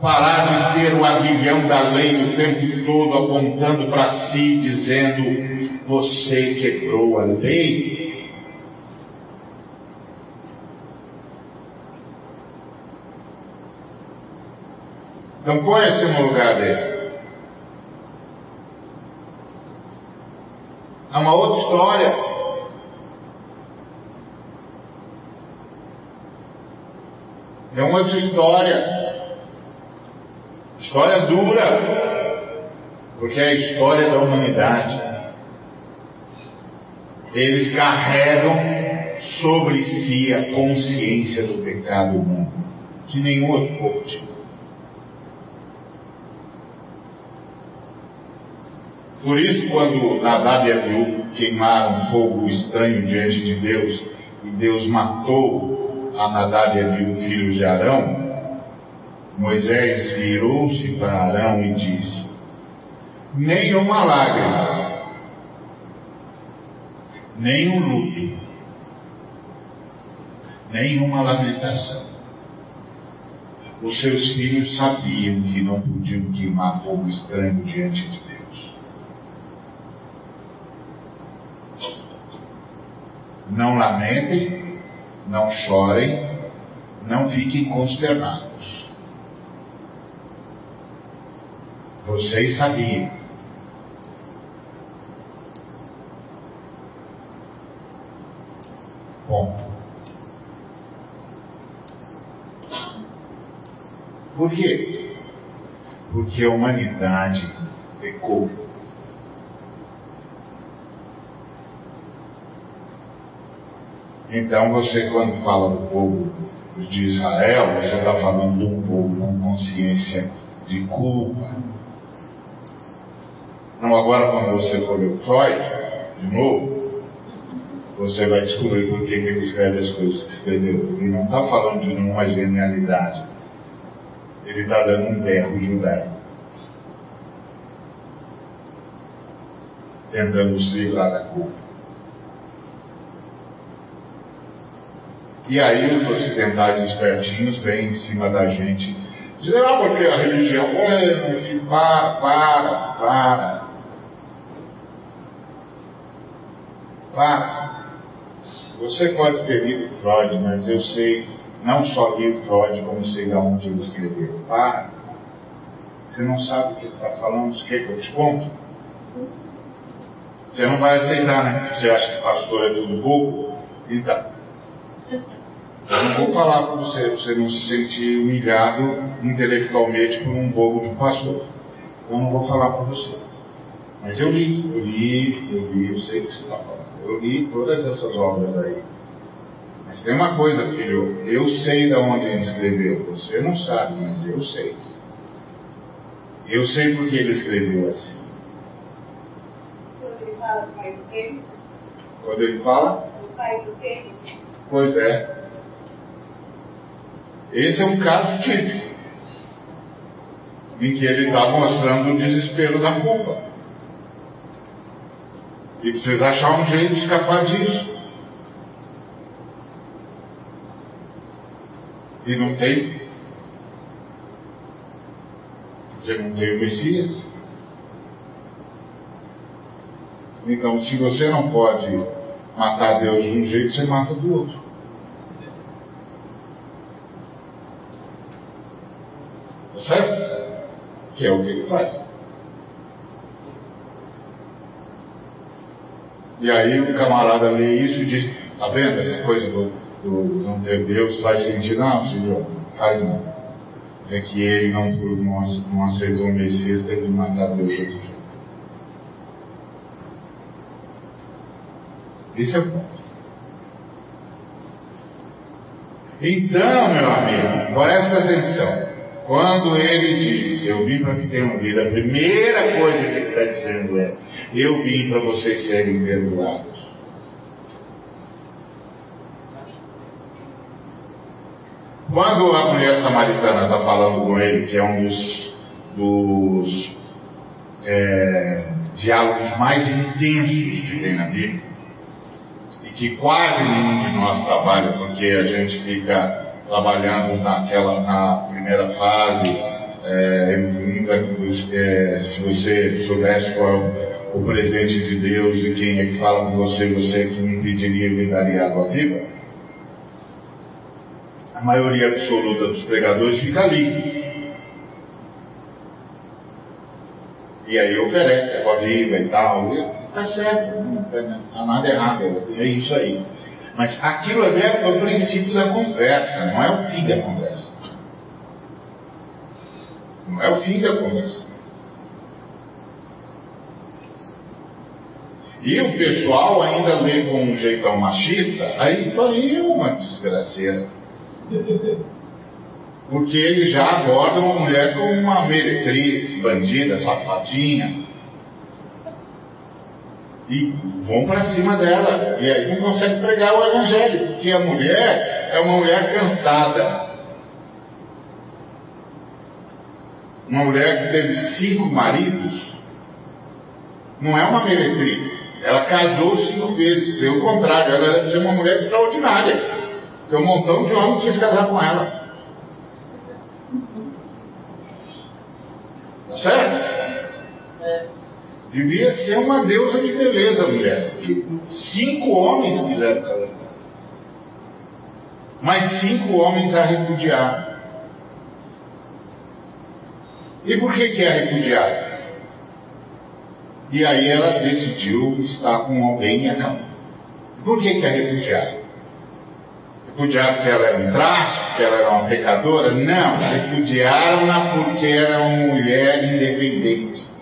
parar de ter o aguilhão da lei o tempo todo apontando para si, dizendo: Você quebrou a lei. Então põe-se no lugar dele. É uma outra história. É uma outra história. História dura. Porque é a história da humanidade. Eles carregam sobre si a consciência do pecado humano, que nenhum outro povo tinha. Por isso, quando Nadab e Abiú queimaram fogo estranho diante de Deus, e Deus matou a Nadab e Abiú, filhos de Arão, Moisés virou-se para Arão e disse: Nem uma lágrima, nem um luto, nem uma lamentação. Os seus filhos sabiam que não podiam queimar fogo estranho diante de Deus. Não lamentem, não chorem, não fiquem consternados. Vocês sabiam. Ponto. Por quê? Porque a humanidade pecou. Então você quando fala do povo de Israel, você está falando de um povo com consciência de culpa. Então agora quando você for o Freud, de novo, você vai descobrir por que ele escreve as coisas que escreveu. Ele não está falando de nenhuma genialidade. Ele está dando um berro judaico. Tentando se livrar da culpa. E aí os ocidentais espertinhos vêm em cima da gente, dizendo, ah, porque a religião, é, filho, para, para, para. Para. Você pode ter lido Freud, mas eu sei, não só li Freud, como sei de onde ele escreveu. Para. Você não sabe o que está falando, você quer que eu te conto? Você não vai aceitar, né? Você acha que pastor é tudo burro? Então. Eu não vou falar para você, você não se sentir humilhado intelectualmente por um bobo de um pastor. Eu não vou falar para você. Mas eu li, eu li, eu li, eu sei o que você está falando. Eu li todas essas obras aí. Mas tem uma coisa, filho, eu sei de onde ele escreveu. Você não sabe, mas eu sei. Eu sei porque ele escreveu assim. Quando ele fala do pai do quê? Quando ele fala? O pai do quê? Pois é. Esse é um caso típico, em que ele está mostrando o desespero da culpa. E precisa achar um jeito de escapar disso. E não tem. Porque não tem o Messias. Então, se você não pode matar Deus de um jeito, você mata do outro. Certo? Que é o que ele faz. E aí o camarada lê isso e diz, tá vendo essa coisa do, do não ter Deus faz sentido? Não, filho, faz não. É que ele não, não, não aceitou o Messias, teve que matar Deus de outro é ponto. Então, meu amigo, presta atenção. Quando ele diz, eu vim para que tenham vida, a primeira coisa que ele está dizendo é, eu vim para vocês serem perdoados. Quando a mulher samaritana está falando com ele, que é um dos, dos é, diálogos mais intensos que tem na Bíblia, e que quase nenhum de nós trabalha, porque a gente fica trabalhando naquela, na primeira fase, é, é, se você soubesse qual é o presente de Deus e quem é que fala com você, você que me pediria e me daria água viva, a maioria absoluta dos pregadores fica ali. E aí oferece água viva e tal. Tá certo. está nada errado, é isso aí. Mas aquilo ali é o princípio da conversa, não é o fim da conversa. Não é o fim da conversa. E o pessoal ainda lê com um jeitão machista, aí, aí é uma desgraceira. Porque eles já abordam a mulher como uma meretriz, bandida, safadinha. E vão para cima dela. E aí não consegue pregar o evangelho, porque a mulher é uma mulher cansada. Uma mulher que teve cinco maridos não é uma meretriz. Ela casou cinco vezes. Pelo contrário, ela é uma mulher extraordinária. Porque um montão de homem quis casar com ela. Certo? Devia ser uma deusa de beleza a mulher. Cinco homens quiseram ela. Mas cinco homens a repudiaram. E por que, que é repudiada? E aí ela decidiu estar com alguém e acabou. Por que, que é repudiada? Repudiaram porque ela era um traço, porque ela era uma pecadora? Não, repudiaram-na porque era uma mulher independente.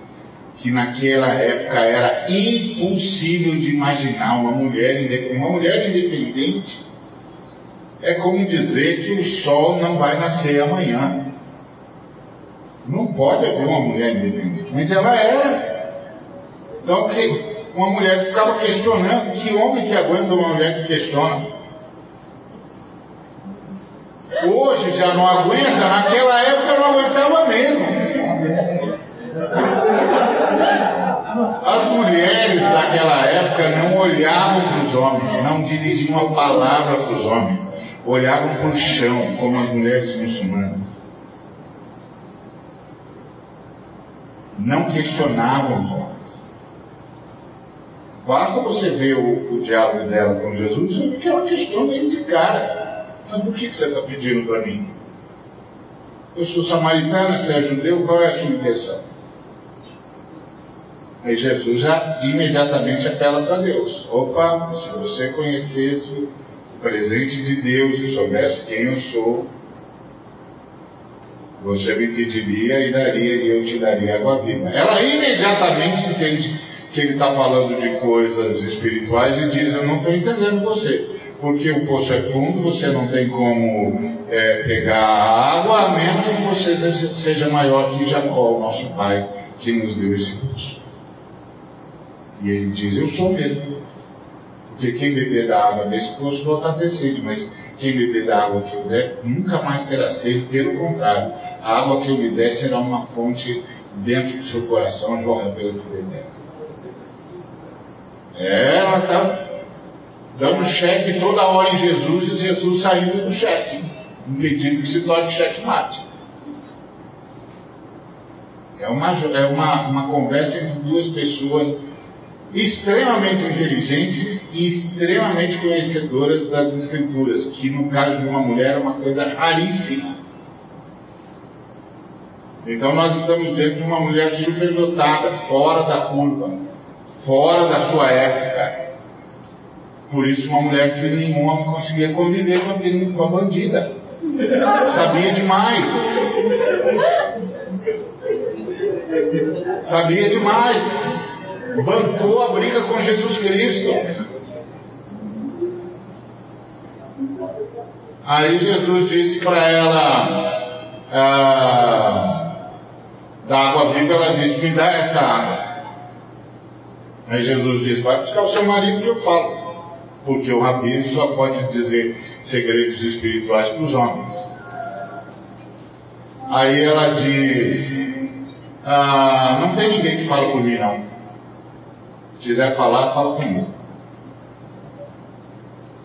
Que naquela época era impossível de imaginar uma mulher. Uma mulher independente é como dizer que o sol não vai nascer amanhã. Não pode haver uma mulher independente, mas ela era. Então, uma mulher ficava questionando: que homem que aguenta uma mulher que questiona? Hoje já não aguenta, naquela época não aguentava mesmo. As mulheres daquela época não olhavam para os homens, não dirigiam a palavra para os homens, olhavam para o chão, como as mulheres muçulmanas. Não questionavam os homens. Basta você ver o, o diálogo dela com Jesus, porque ela questiona ele de cara. Mas por que, que você está pedindo para mim? Eu sou samaritana, você é judeu, qual é a sua intenção? Aí Jesus já imediatamente apela para Deus. Opa, se você conhecesse o presente de Deus e soubesse quem eu sou, você me pediria e daria, e eu te daria água viva. Ela imediatamente entende que ele está falando de coisas espirituais e diz: Eu não estou entendendo você porque o poço é fundo, você não tem como é, pegar água, a menos que você seja maior que Jacó, nosso pai, que nos deu esse poço. E ele diz: Eu sou mesmo. Porque quem beber da água desse poço volta a mas quem beber da água que eu der nunca mais terá sede, pelo contrário, a água que eu lhe der será uma fonte dentro do seu coração, jorra pela vida eterna. É, ela está dando cheque toda hora em Jesus e Jesus saindo do cheque, impedindo que se torne cheque-mate. É, uma, é uma, uma conversa entre duas pessoas extremamente inteligentes e extremamente conhecedoras das Escrituras, que no caso de uma mulher é uma coisa raríssima. Então nós estamos diante de uma mulher superdotada, fora da curva, fora da sua época. Por isso uma mulher que nenhum homem conseguia conviver com a bandida. Sabia demais. Sabia demais. Bancou a briga com Jesus Cristo. Aí Jesus disse para ela ah, da água viva, ela disse, me dá essa água. Aí Jesus disse, vai buscar o seu marido que eu falo. Porque o rabino só pode dizer segredos espirituais para os homens. Aí ela diz, ah, não tem ninguém que fala por mim não. Se quiser falar, fala comigo.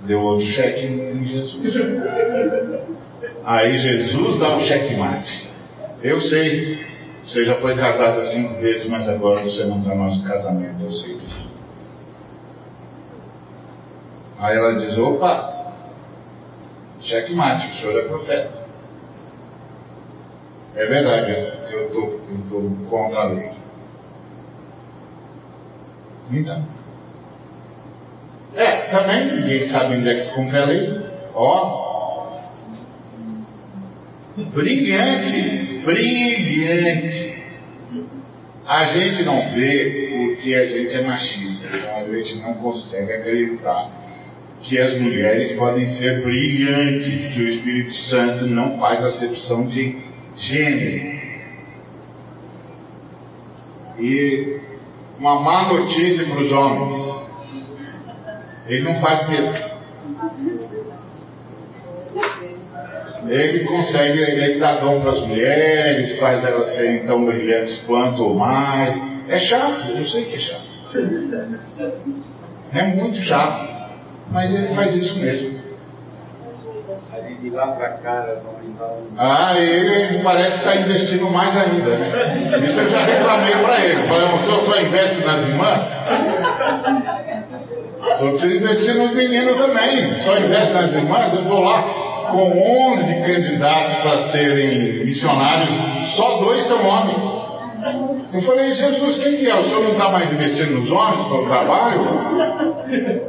Deu outro cheque em Jesus. Aí Jesus dá um checkmate. Eu sei, você já foi casada cinco vezes, mas agora você não está no nosso casamento, eu sei disso. Aí ela diz, opa, checkmate, o senhor é profeta. É verdade, eu estou contra a lei. Então, também, ninguém sabe onde é que compra a lei. Ó, brilhante, brilhante. A gente não vê porque a gente é machista, então a gente não consegue acreditar que as mulheres podem ser brilhantes, que o Espírito Santo não faz acepção de gênero. E uma má notícia para os homens. Ele não faz medo. Ele consegue, ele dá dom para as mulheres, faz elas serem tão brilhantes quanto mais. É chato, eu sei que é chato. É muito chato. Mas ele faz isso mesmo. De lá para cá, Ah, ele parece estar investindo mais ainda. Né? Isso eu já reclamei para ele. Falei, o senhor só investe nas irmãs? O senhor precisa investir nos meninos também. Só investe nas irmãs? Eu vou lá com 11 candidatos para serem missionários, só dois são homens. Eu falei, Jesus, quem que é? O senhor não está mais investindo nos homens para o trabalho?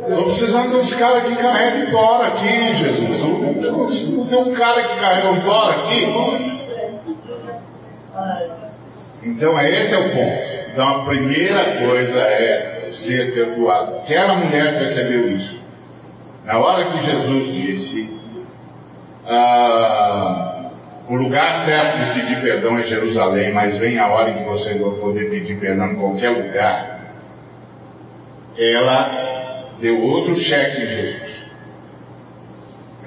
Estou precisando de uns caras que carreguem tora aqui, Jesus. Não tem um cara que carrega um tora aqui? Então, esse é o ponto. Então, a primeira coisa é ser perdoado. Aquela mulher percebeu isso. Na hora que Jesus disse, ah, o lugar certo de pedir perdão é Jerusalém, mas vem a hora que você vai poder pedir perdão em qualquer lugar. Ela deu outro cheque em Jesus.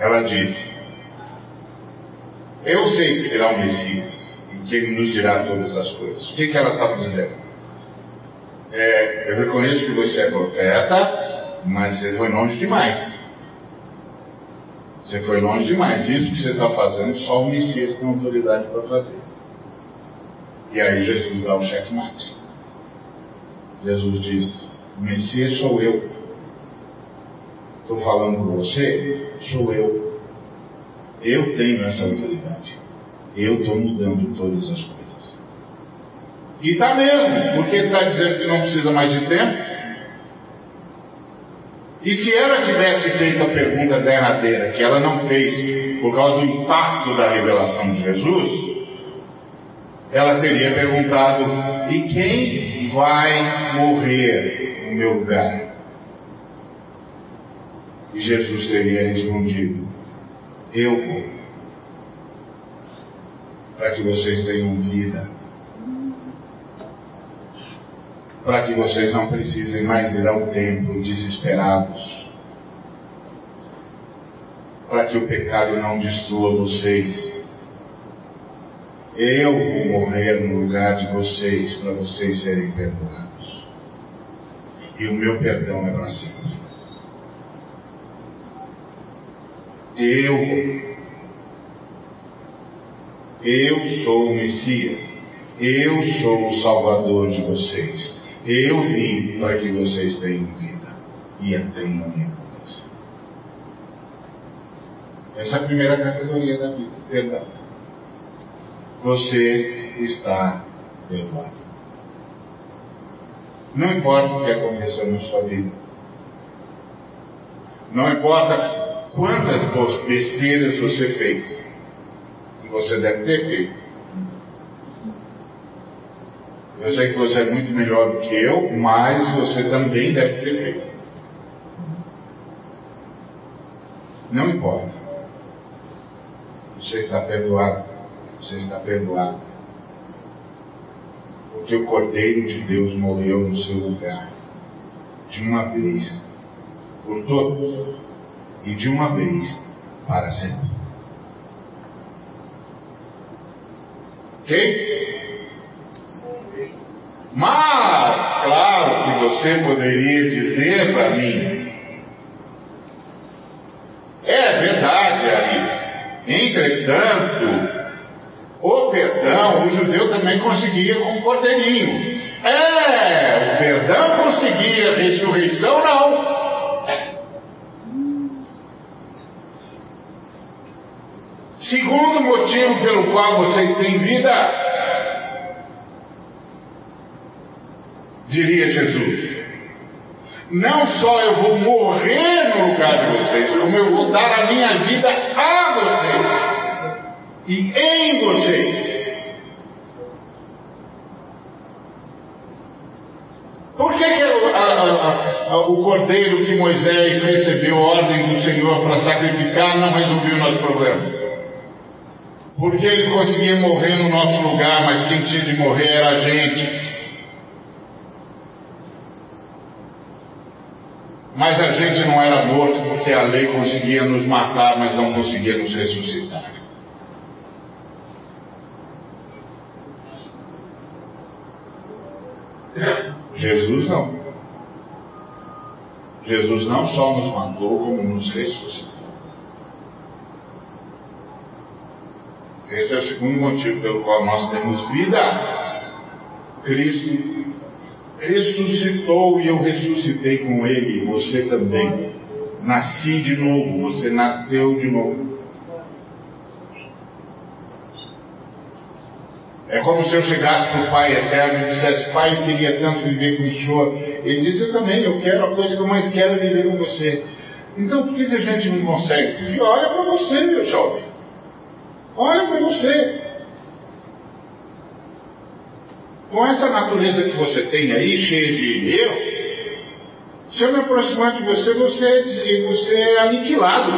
Ela disse: Eu sei que virá um Messias e que ele nos dirá todas as coisas. O que, que ela estava dizendo? É, eu reconheço que você é profeta, mas você foi longe demais. Você foi longe demais. Isso que você está fazendo, só o Messias tem autoridade para fazer. E aí Jesus dá o checkmate. Jesus diz: O Messias sou eu. Estou falando com você? Sou eu. Eu tenho essa autoridade. Eu estou mudando todas as coisas. E está mesmo, porque está dizendo que não precisa mais de tempo. E se ela tivesse feito a pergunta derradeira, que ela não fez por causa do impacto da revelação de Jesus, ela teria perguntado: e quem vai morrer no meu lugar? E Jesus teria respondido: Eu vou, para que vocês tenham vida para que vocês não precisem mais ir ao templo desesperados, para que o pecado não destrua vocês. Eu vou morrer no lugar de vocês para vocês serem perdoados. E o meu perdão é para sempre. Eu eu sou o Messias. Eu sou o Salvador de vocês. Eu vim para que vocês tenham vida e a tenham em abundância. Essa é a primeira categoria da vida, perdão. Você está perdoado. Não importa o que aconteceu na sua vida. Não importa quantas besteiras você fez. Que você deve ter feito. Eu sei que você é muito melhor do que eu, mas você também deve ter feito. Não importa. Você está perdoado. Você está perdoado. Porque o Cordeiro de Deus morreu no seu lugar. De uma vez por todas. E de uma vez para sempre. Ok? Mas, claro que você poderia dizer para mim, é verdade, Ari. Entretanto, o perdão, o judeu também conseguia com o cordeirinho. É, o perdão conseguia, a ressurreição não. Segundo motivo pelo qual vocês têm vida, diria Jesus. Não só eu vou morrer vocês, como eu vou dar a minha vida a vocês e em vocês. Por que, que a, a, a, o cordeiro que Moisés recebeu ordem do Senhor para sacrificar não resolveu o nosso problema? Porque ele conseguia morrer no nosso lugar, mas quem tinha de morrer era a gente. Mas a gente não era morto porque a lei conseguia nos matar, mas não conseguia nos ressuscitar. Jesus não. Jesus não só nos matou, como nos ressuscitou. Esse é o segundo motivo pelo qual nós temos vida. Cristo ressuscitou e eu ressuscitei com ele, você também. Nasci de novo, você nasceu de novo. É como se eu chegasse para o Pai Eterno e dissesse, Pai, eu queria tanto viver com o Senhor. Ele disse, eu também, eu quero, a coisa que eu mais quero é viver com você. Então por que a gente não consegue? E olha para você, meu jovem. Olha para você. Com essa natureza que você tem aí, cheia de eu, se eu me aproximar de você, você, você é aniquilado.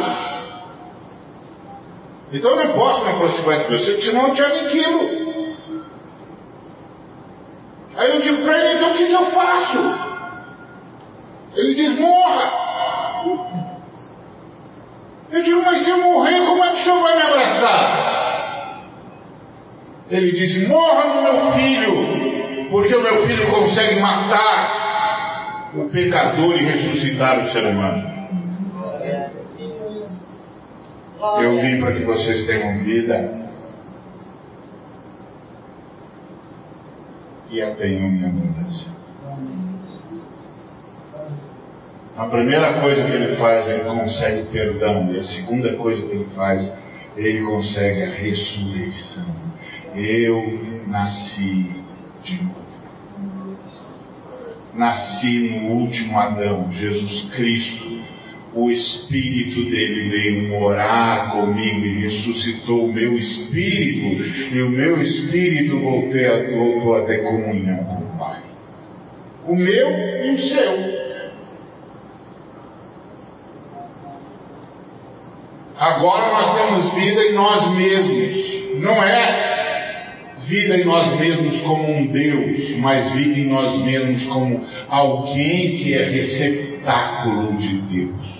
Então eu não posso me aproximar de você, senão eu te aniquilo. Aí eu digo para ele, então o que eu faço? Ele diz, morra. Eu digo, mas se eu morrer, como é que o senhor vai me abraçar? Ele diz: morra no meu filho, porque o meu filho consegue matar o pecador e ressuscitar o ser humano. Eu vim para que vocês tenham vida e a tenham em abundância. A primeira coisa que ele faz, ele consegue perdão. E a segunda coisa que ele faz, ele consegue a ressurreição. Eu nasci de novo. Nasci no último Adão, Jesus Cristo. O Espírito dele veio morar comigo e ressuscitou o meu espírito, e o meu espírito voltei a, voltou a ter comunhão com o Pai. O meu e o seu. Agora nós temos vida em nós mesmos. Não é vida em nós mesmos como um Deus, mas vida em nós mesmos como alguém que é receptáculo de Deus.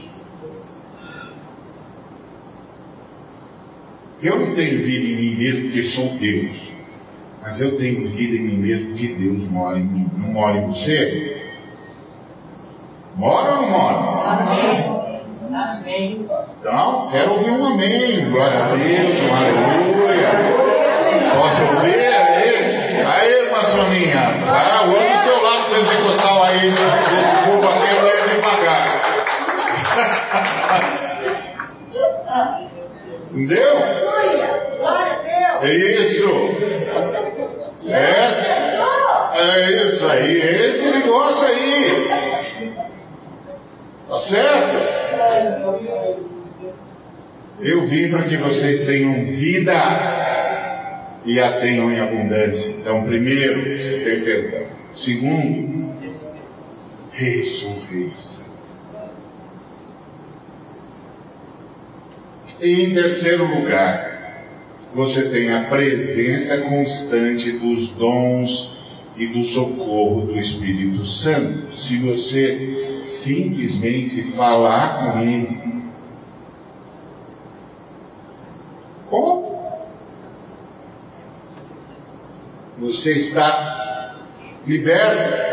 Eu não tenho vida em mim mesmo porque sou Deus, mas eu tenho vida em mim mesmo porque Deus mora em mim. Não mora em você? Mora ou não mora? Amém. Amém. Então, quero ouvir um amém. Glória a Deus, um aleluia. Posso ouvir? Aí, aí irmã Soninha. Ah, o seu lado pentecostal aí, aqui eu levo devagar. Entendeu? Glória a Deus. É isso. Certo? É isso aí, é esse negócio aí. Tá certo? Eu vim para que vocês tenham vida e a tenham em abundância. Então, primeiro, você tem perdão. Segundo, ressurreição. E em terceiro lugar, você tem a presença constante dos dons e do socorro do Espírito Santo. Se você simplesmente falar com Ele, como? Você está liberto.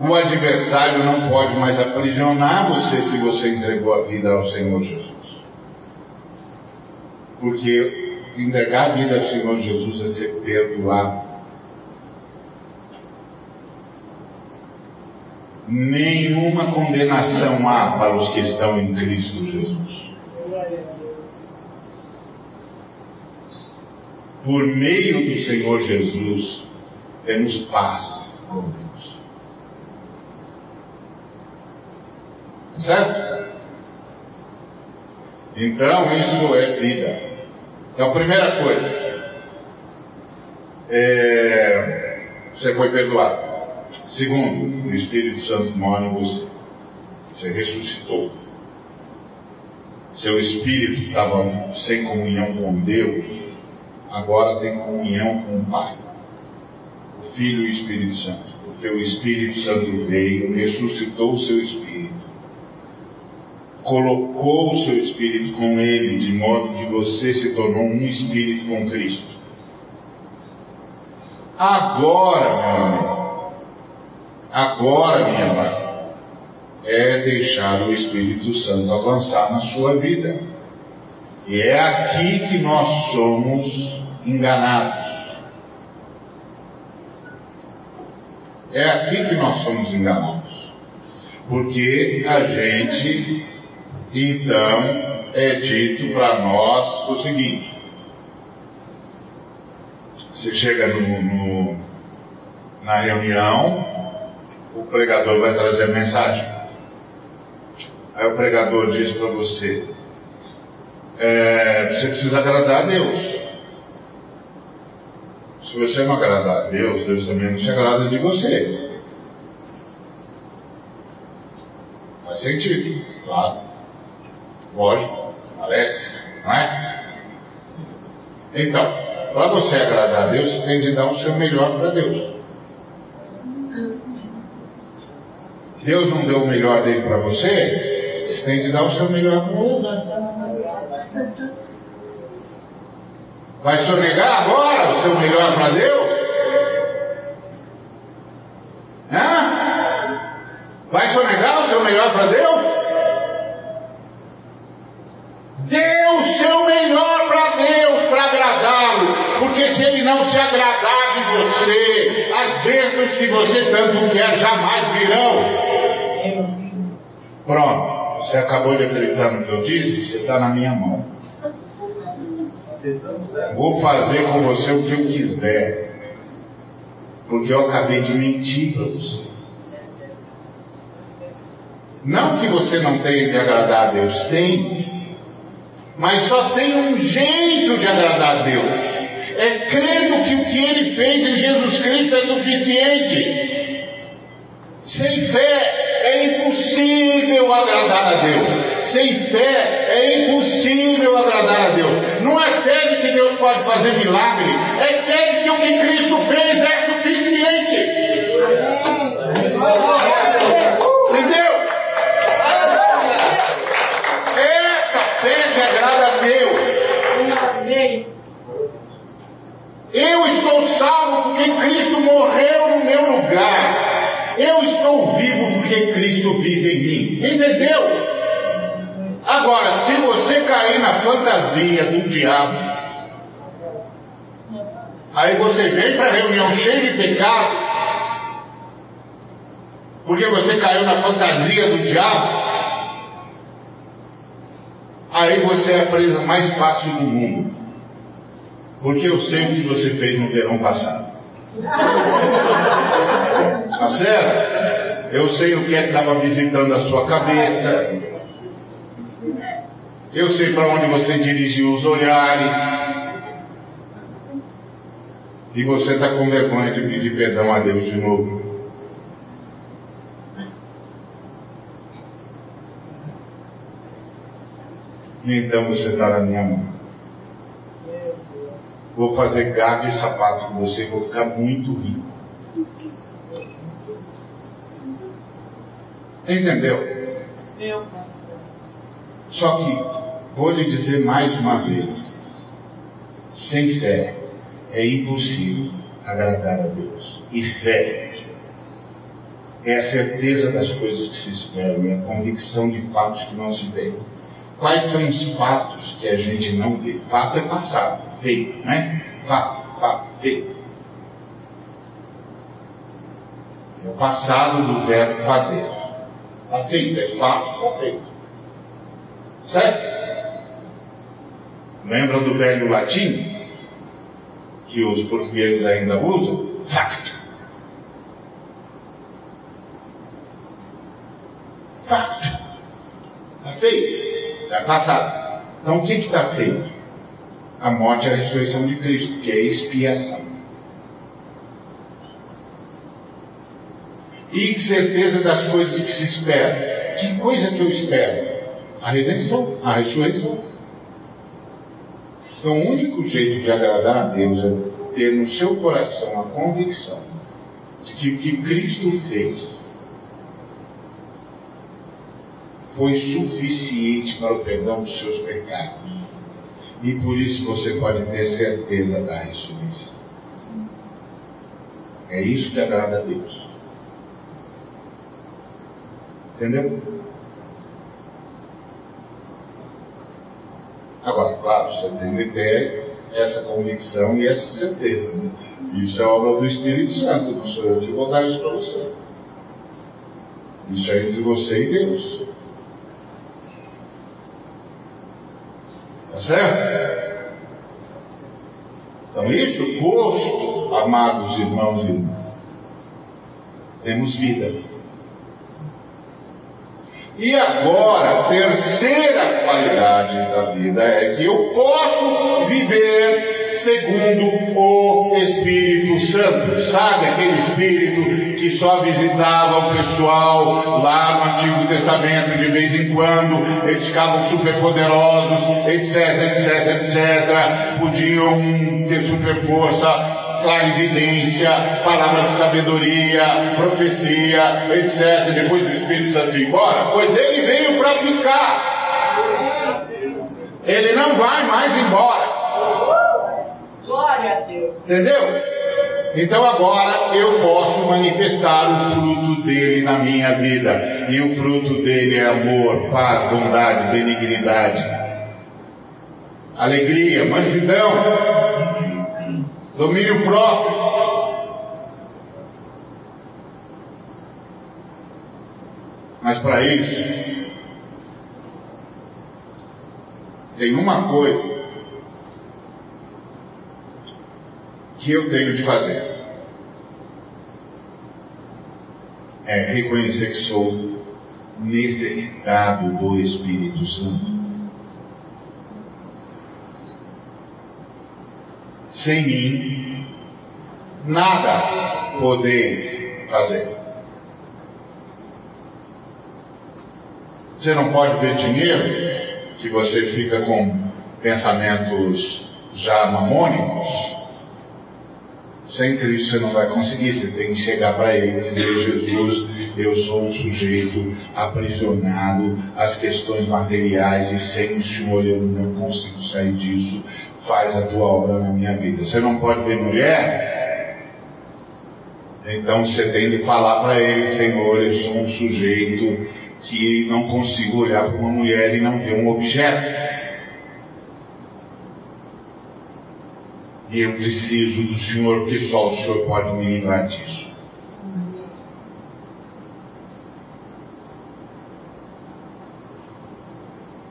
O adversário não pode mais aprisionar você se você entregou a vida ao Senhor Jesus. Porque entregar a vida ao Senhor Jesus é ser perdoado. nenhuma condenação há para os que estão em Cristo Jesus. Por meio do Senhor Jesus, temos paz com Deus. Certo? Então, isso é vida. Então, primeira coisa, é, você foi perdoado. Segundo, o Espírito Santo mora em você. Você ressuscitou. Seu espírito estava sem comunhão com Deus, agora tem comunhão com o Pai, o Filho e o Espírito Santo. O Espírito Santo veio, ressuscitou o seu espírito, colocou o seu espírito com ele, de modo que você se tornou um espírito com Cristo. Agora, meu amigo, agora, minha mãe, é deixar o Espírito Santo avançar na sua vida. E é aqui que nós somos enganados. É aqui que nós somos enganados. Porque a gente, então, é dito para nós o seguinte: você chega no, no, na reunião, o pregador vai trazer a mensagem. Aí o pregador diz para você: é, você precisa agradar a Deus. Se você não agradar a Deus, Deus também não se agrada de você. Faz sentido, claro. Lógico, parece, não é? Então, para você agradar a Deus, você tem de dar o seu melhor para Deus. Deus não deu o melhor dele para você, você tem de dar o seu melhor para ele. Vai sonegar agora o seu melhor para Deus? Hã? Vai sonegar o seu melhor para Deus? Dê o seu melhor para Deus para agradá-lo, porque se Ele não se agradar de você, bênçãos que você tanto quer jamais virão. Pronto, você acabou de acreditar no que eu disse, você está na minha mão. Vou fazer com você o que eu quiser, porque eu acabei de mentir para você. Não que você não tenha de agradar a Deus, tem, mas só tem um jeito de agradar a Deus. É crendo que o que Ele fez em Jesus Cristo é suficiente. Sem fé é impossível agradar a Deus. Sem fé é impossível agradar a Deus. Não é fé de que Deus pode fazer milagre, é fé de que o que Cristo fez é suficiente. Eu estou salvo porque Cristo morreu no meu lugar. Eu estou vivo porque Cristo vive em mim. Entendeu? Agora, se você cair na fantasia do diabo, aí você vem para a reunião cheio de pecado, porque você caiu na fantasia do diabo, aí você é a presa mais fácil do mundo. Porque eu sei o que você fez no verão passado. Tá certo? Eu sei o que é que estava visitando a sua cabeça. Eu sei para onde você dirigiu os olhares. E você está com vergonha de pedir perdão a Deus de novo. E então você está na minha mão. Vou fazer gato e sapato com você, vou ficar muito rico. Entendeu? Só que, vou lhe dizer mais uma vez: sem fé é impossível agradar a Deus. E fé é a certeza das coisas que se esperam, é a convicção de fatos que não se veem. Quais são os fatos que a gente não vê? Fato é passado, feito, né? Fato, fato, feito. É o passado do verbo fazer. Está feito, é fato, está feito. Certo? Lembra do velho latim? Que os portugueses ainda usam? Facto. Facto. feito, é passado. Então o que está feito? A morte e a ressurreição de Cristo, que é expiação. E certeza das coisas que se esperam. Que coisa que eu espero? A redenção, a ressurreição. Então, o único jeito de agradar a Deus é ter no seu coração a convicção de que o que Cristo fez foi suficiente para o perdão dos seus pecados. E por isso você pode ter certeza da ressurreição. É isso que agrada a Deus. Entendeu? Agora, claro, você tem que ter essa convicção e essa certeza. Né? Isso é obra do Espírito Santo, não sou eu que vou dar isso para você. Isso é entre você e Deus. Certo? Então, isso posto, amados irmãos e irmãs, temos vida. E agora, a terceira qualidade da vida é que eu posso viver segundo o Espírito Santo. Sabe aquele Espírito que só visitava o pessoal lá no Antigo Testamento de vez em quando, eles ficavam superpoderosos, etc, etc, etc, podiam ter super força, clarividência, palavra de sabedoria, profecia, etc. Depois do Espírito Santo ir embora, pois ele veio para ficar. Ele não vai mais embora. Glória a Deus. Entendeu? Então agora eu posso manifestar o fruto dele na minha vida. E o fruto dele é amor, paz, bondade, benignidade, alegria, mansidão, domínio próprio. Mas para isso, tem uma coisa que eu tenho de fazer. É reconhecer que sou necessitado do Espírito Santo. sem mim, nada podeis fazer. Você não pode ver dinheiro, que você fica com pensamentos já mamônicos. Sem Cristo você não vai conseguir, você tem que chegar para Ele e dizer: Jesus, eu sou um sujeito aprisionado às questões materiais e sem o Senhor eu não consigo sair disso faz a tua obra na minha vida. Você não pode ver mulher? Então você tem de falar para ele, Senhor, eu sou um sujeito que não consigo olhar para uma mulher e não ver um objeto. E eu preciso do Senhor, porque só o Senhor pode me livrar disso.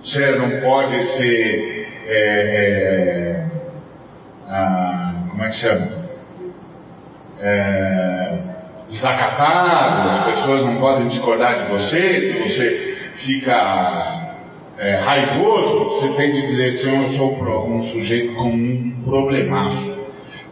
Você não pode ser é, é, a, como é que chama? É, desacatado, as pessoas não podem discordar de você, que você fica é, raivoso, você tem que dizer, Senhor, eu sou um sujeito com um problemaço,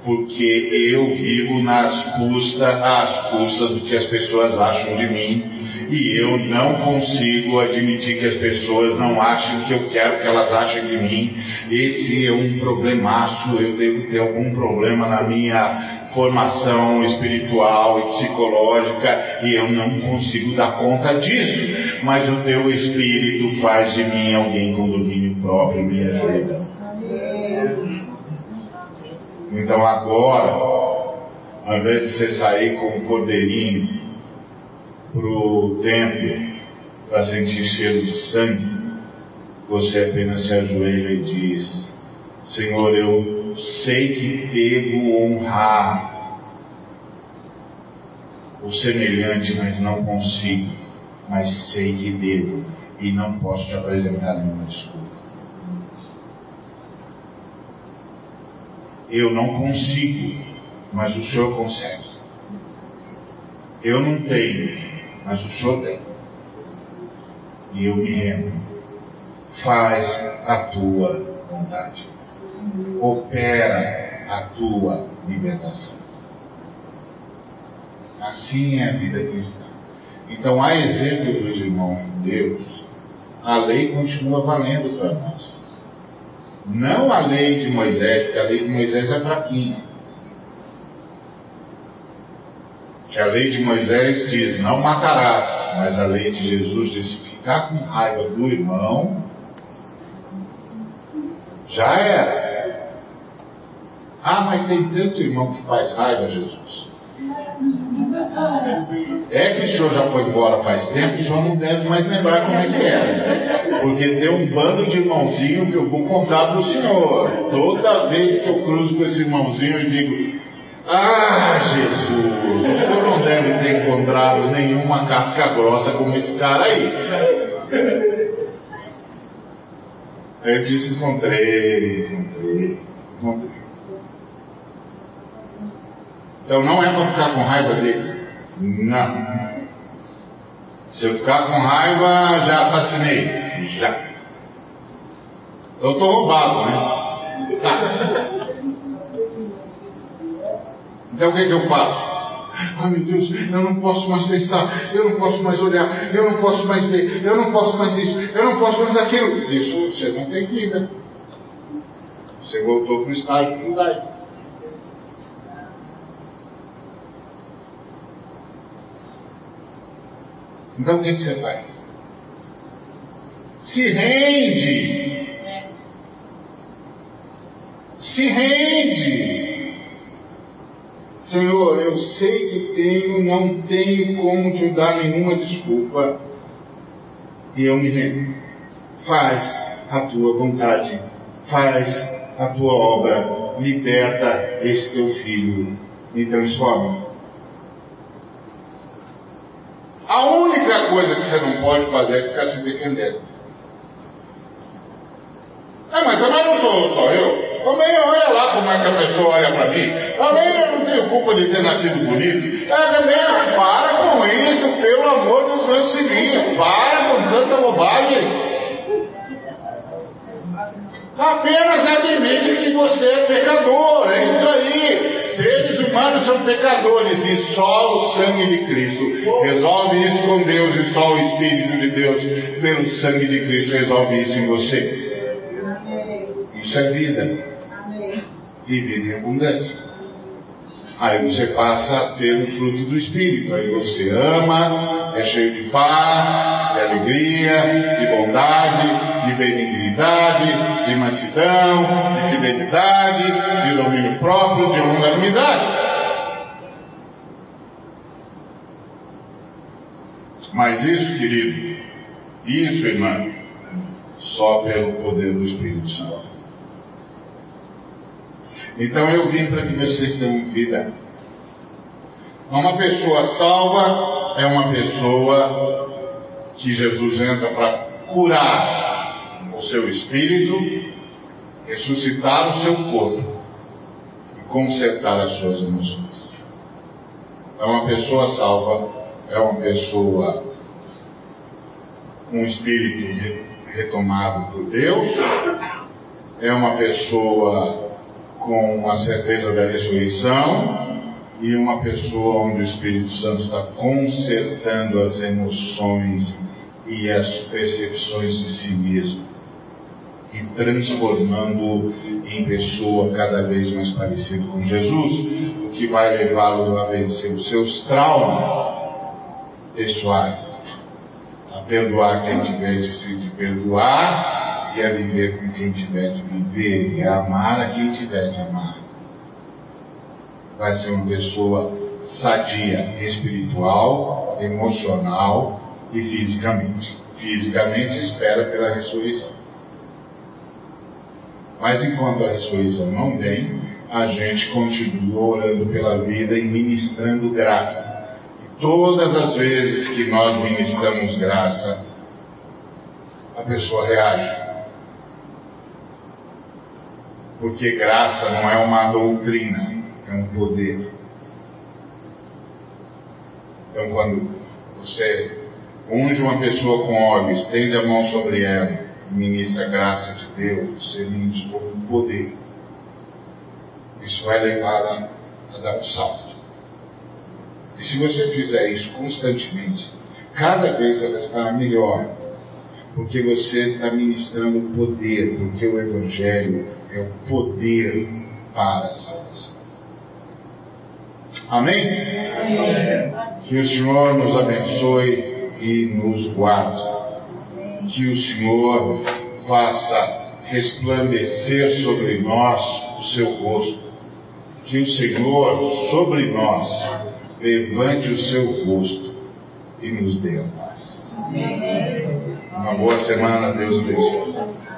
porque eu vivo nas custas, às custas do que as pessoas acham de mim, e eu não consigo admitir que as pessoas não achem o que eu quero que elas achem de mim. Esse é um problemaço, eu devo ter algum problema na minha formação espiritual e psicológica e eu não consigo dar conta disso. Mas o teu Espírito faz de mim alguém com domínio próprio e me ajuda. Então agora, ao invés de você sair com um cordeirinho para o templo para sentir cheiro de sangue, você apenas se ajoelha e diz: Senhor, eu sei que devo honrar o semelhante, mas não consigo, mas sei que devo e não posso te apresentar nenhuma desculpa. Eu não consigo, mas o Senhor consegue. Eu não tenho, mas o Senhor tem. E eu me rendo faz a tua vontade. Opera a tua libertação. Assim é a vida cristã. Então, a exemplo dos irmãos judeus, a lei continua valendo para nós. Não a lei de Moisés, porque a lei de Moisés é fraquinha. Que a lei de Moisés diz, não matarás, mas a lei de Jesus diz, ficar com raiva do irmão, já era. Ah, mas tem tanto irmão que faz raiva, Jesus. É que o senhor já foi embora faz tempo, o senhor não deve mais lembrar como é que era. Porque tem um bando de irmãozinho que eu vou contar para o senhor. Toda vez que eu cruzo com esse irmãozinho, eu digo: Ah, Jesus, o senhor não deve ter encontrado nenhuma casca grossa como esse cara aí. Aí eu disse: Encontrei, encontrei, encontrei. Então não é para ficar com raiva dele. Não. Se eu ficar com raiva, já assassinei. Já. Eu estou roubado, né? Tá. Então o que, que eu faço? Ah, meu Deus, eu não posso mais pensar, eu não posso mais olhar, eu não posso mais ver, eu não posso mais isso, eu não posso mais aquilo. Isso você não tem vida. Você voltou para o estágio judaico. Então o que, que você faz? Se rende. Se rende. Senhor, eu sei que tenho, não tenho como te dar nenhuma desculpa. E eu me rendo. Faz a tua vontade. Faz a tua obra. Liberta esse teu filho. Me transforma. A única coisa que você não pode fazer é ficar se defendendo. É, mas também não sou só eu. Também olha lá como é que a pessoa olha para mim. Também eu não tenho culpa de ter nascido bonito. É, também, para com isso, pelo amor dos meus filhinhos. Para com tanta bobagem. Apenas admite que você é pecador. É isso aí. Seres humanos são pecadores e só o sangue de Cristo resolve isso com Deus e só o Espírito de Deus, pelo sangue de Cristo, resolve isso em você. Isso é vida. E vida em abundância. Aí você passa a ter o fruto do Espírito. Aí você ama, é cheio de paz, de alegria, de bondade, de benignidade, de mansidão, de fidelidade, de domínio próprio, de longanimidade. Mas isso, querido, isso, irmão, só pelo poder do Espírito Santo. Então eu vim para que vocês tenham vida. Uma pessoa salva é uma pessoa que Jesus entra para curar o seu espírito, ressuscitar o seu corpo e consertar as suas emoções. É uma pessoa salva, é uma pessoa com um espírito retomado por Deus, é uma pessoa com a certeza da ressurreição e uma pessoa onde o Espírito Santo está consertando as emoções e as percepções de si mesmo e transformando em pessoa cada vez mais parecida com Jesus, o que vai levá-lo a vencer os seus traumas pessoais, a perdoar quem tiver de se perdoar e a viver com quem tiver de viver e a amar a quem tiver de amar. Vai ser uma pessoa sadia espiritual, emocional e fisicamente. Fisicamente espera pela ressurreição. Mas enquanto a ressurreição não vem, a gente continua orando pela vida e ministrando graça. E todas as vezes que nós ministramos graça, a pessoa reage. Porque graça não é uma doutrina, é um poder. Então, quando você unge uma pessoa com óleo, estende a mão sobre ela ministra a graça de Deus, você ministra com poder. Isso vai levar a, a dar um salto. E se você fizer isso constantemente, cada vez ela estará melhor. Porque você está ministrando poder, porque o Evangelho é o poder para a salvação. Amém? Amém? Que o Senhor nos abençoe e nos guarde. Que o Senhor faça resplandecer sobre nós o seu rosto. Que o Senhor sobre nós levante o seu rosto e nos dê a paz. Uma boa semana, Deus abençoe.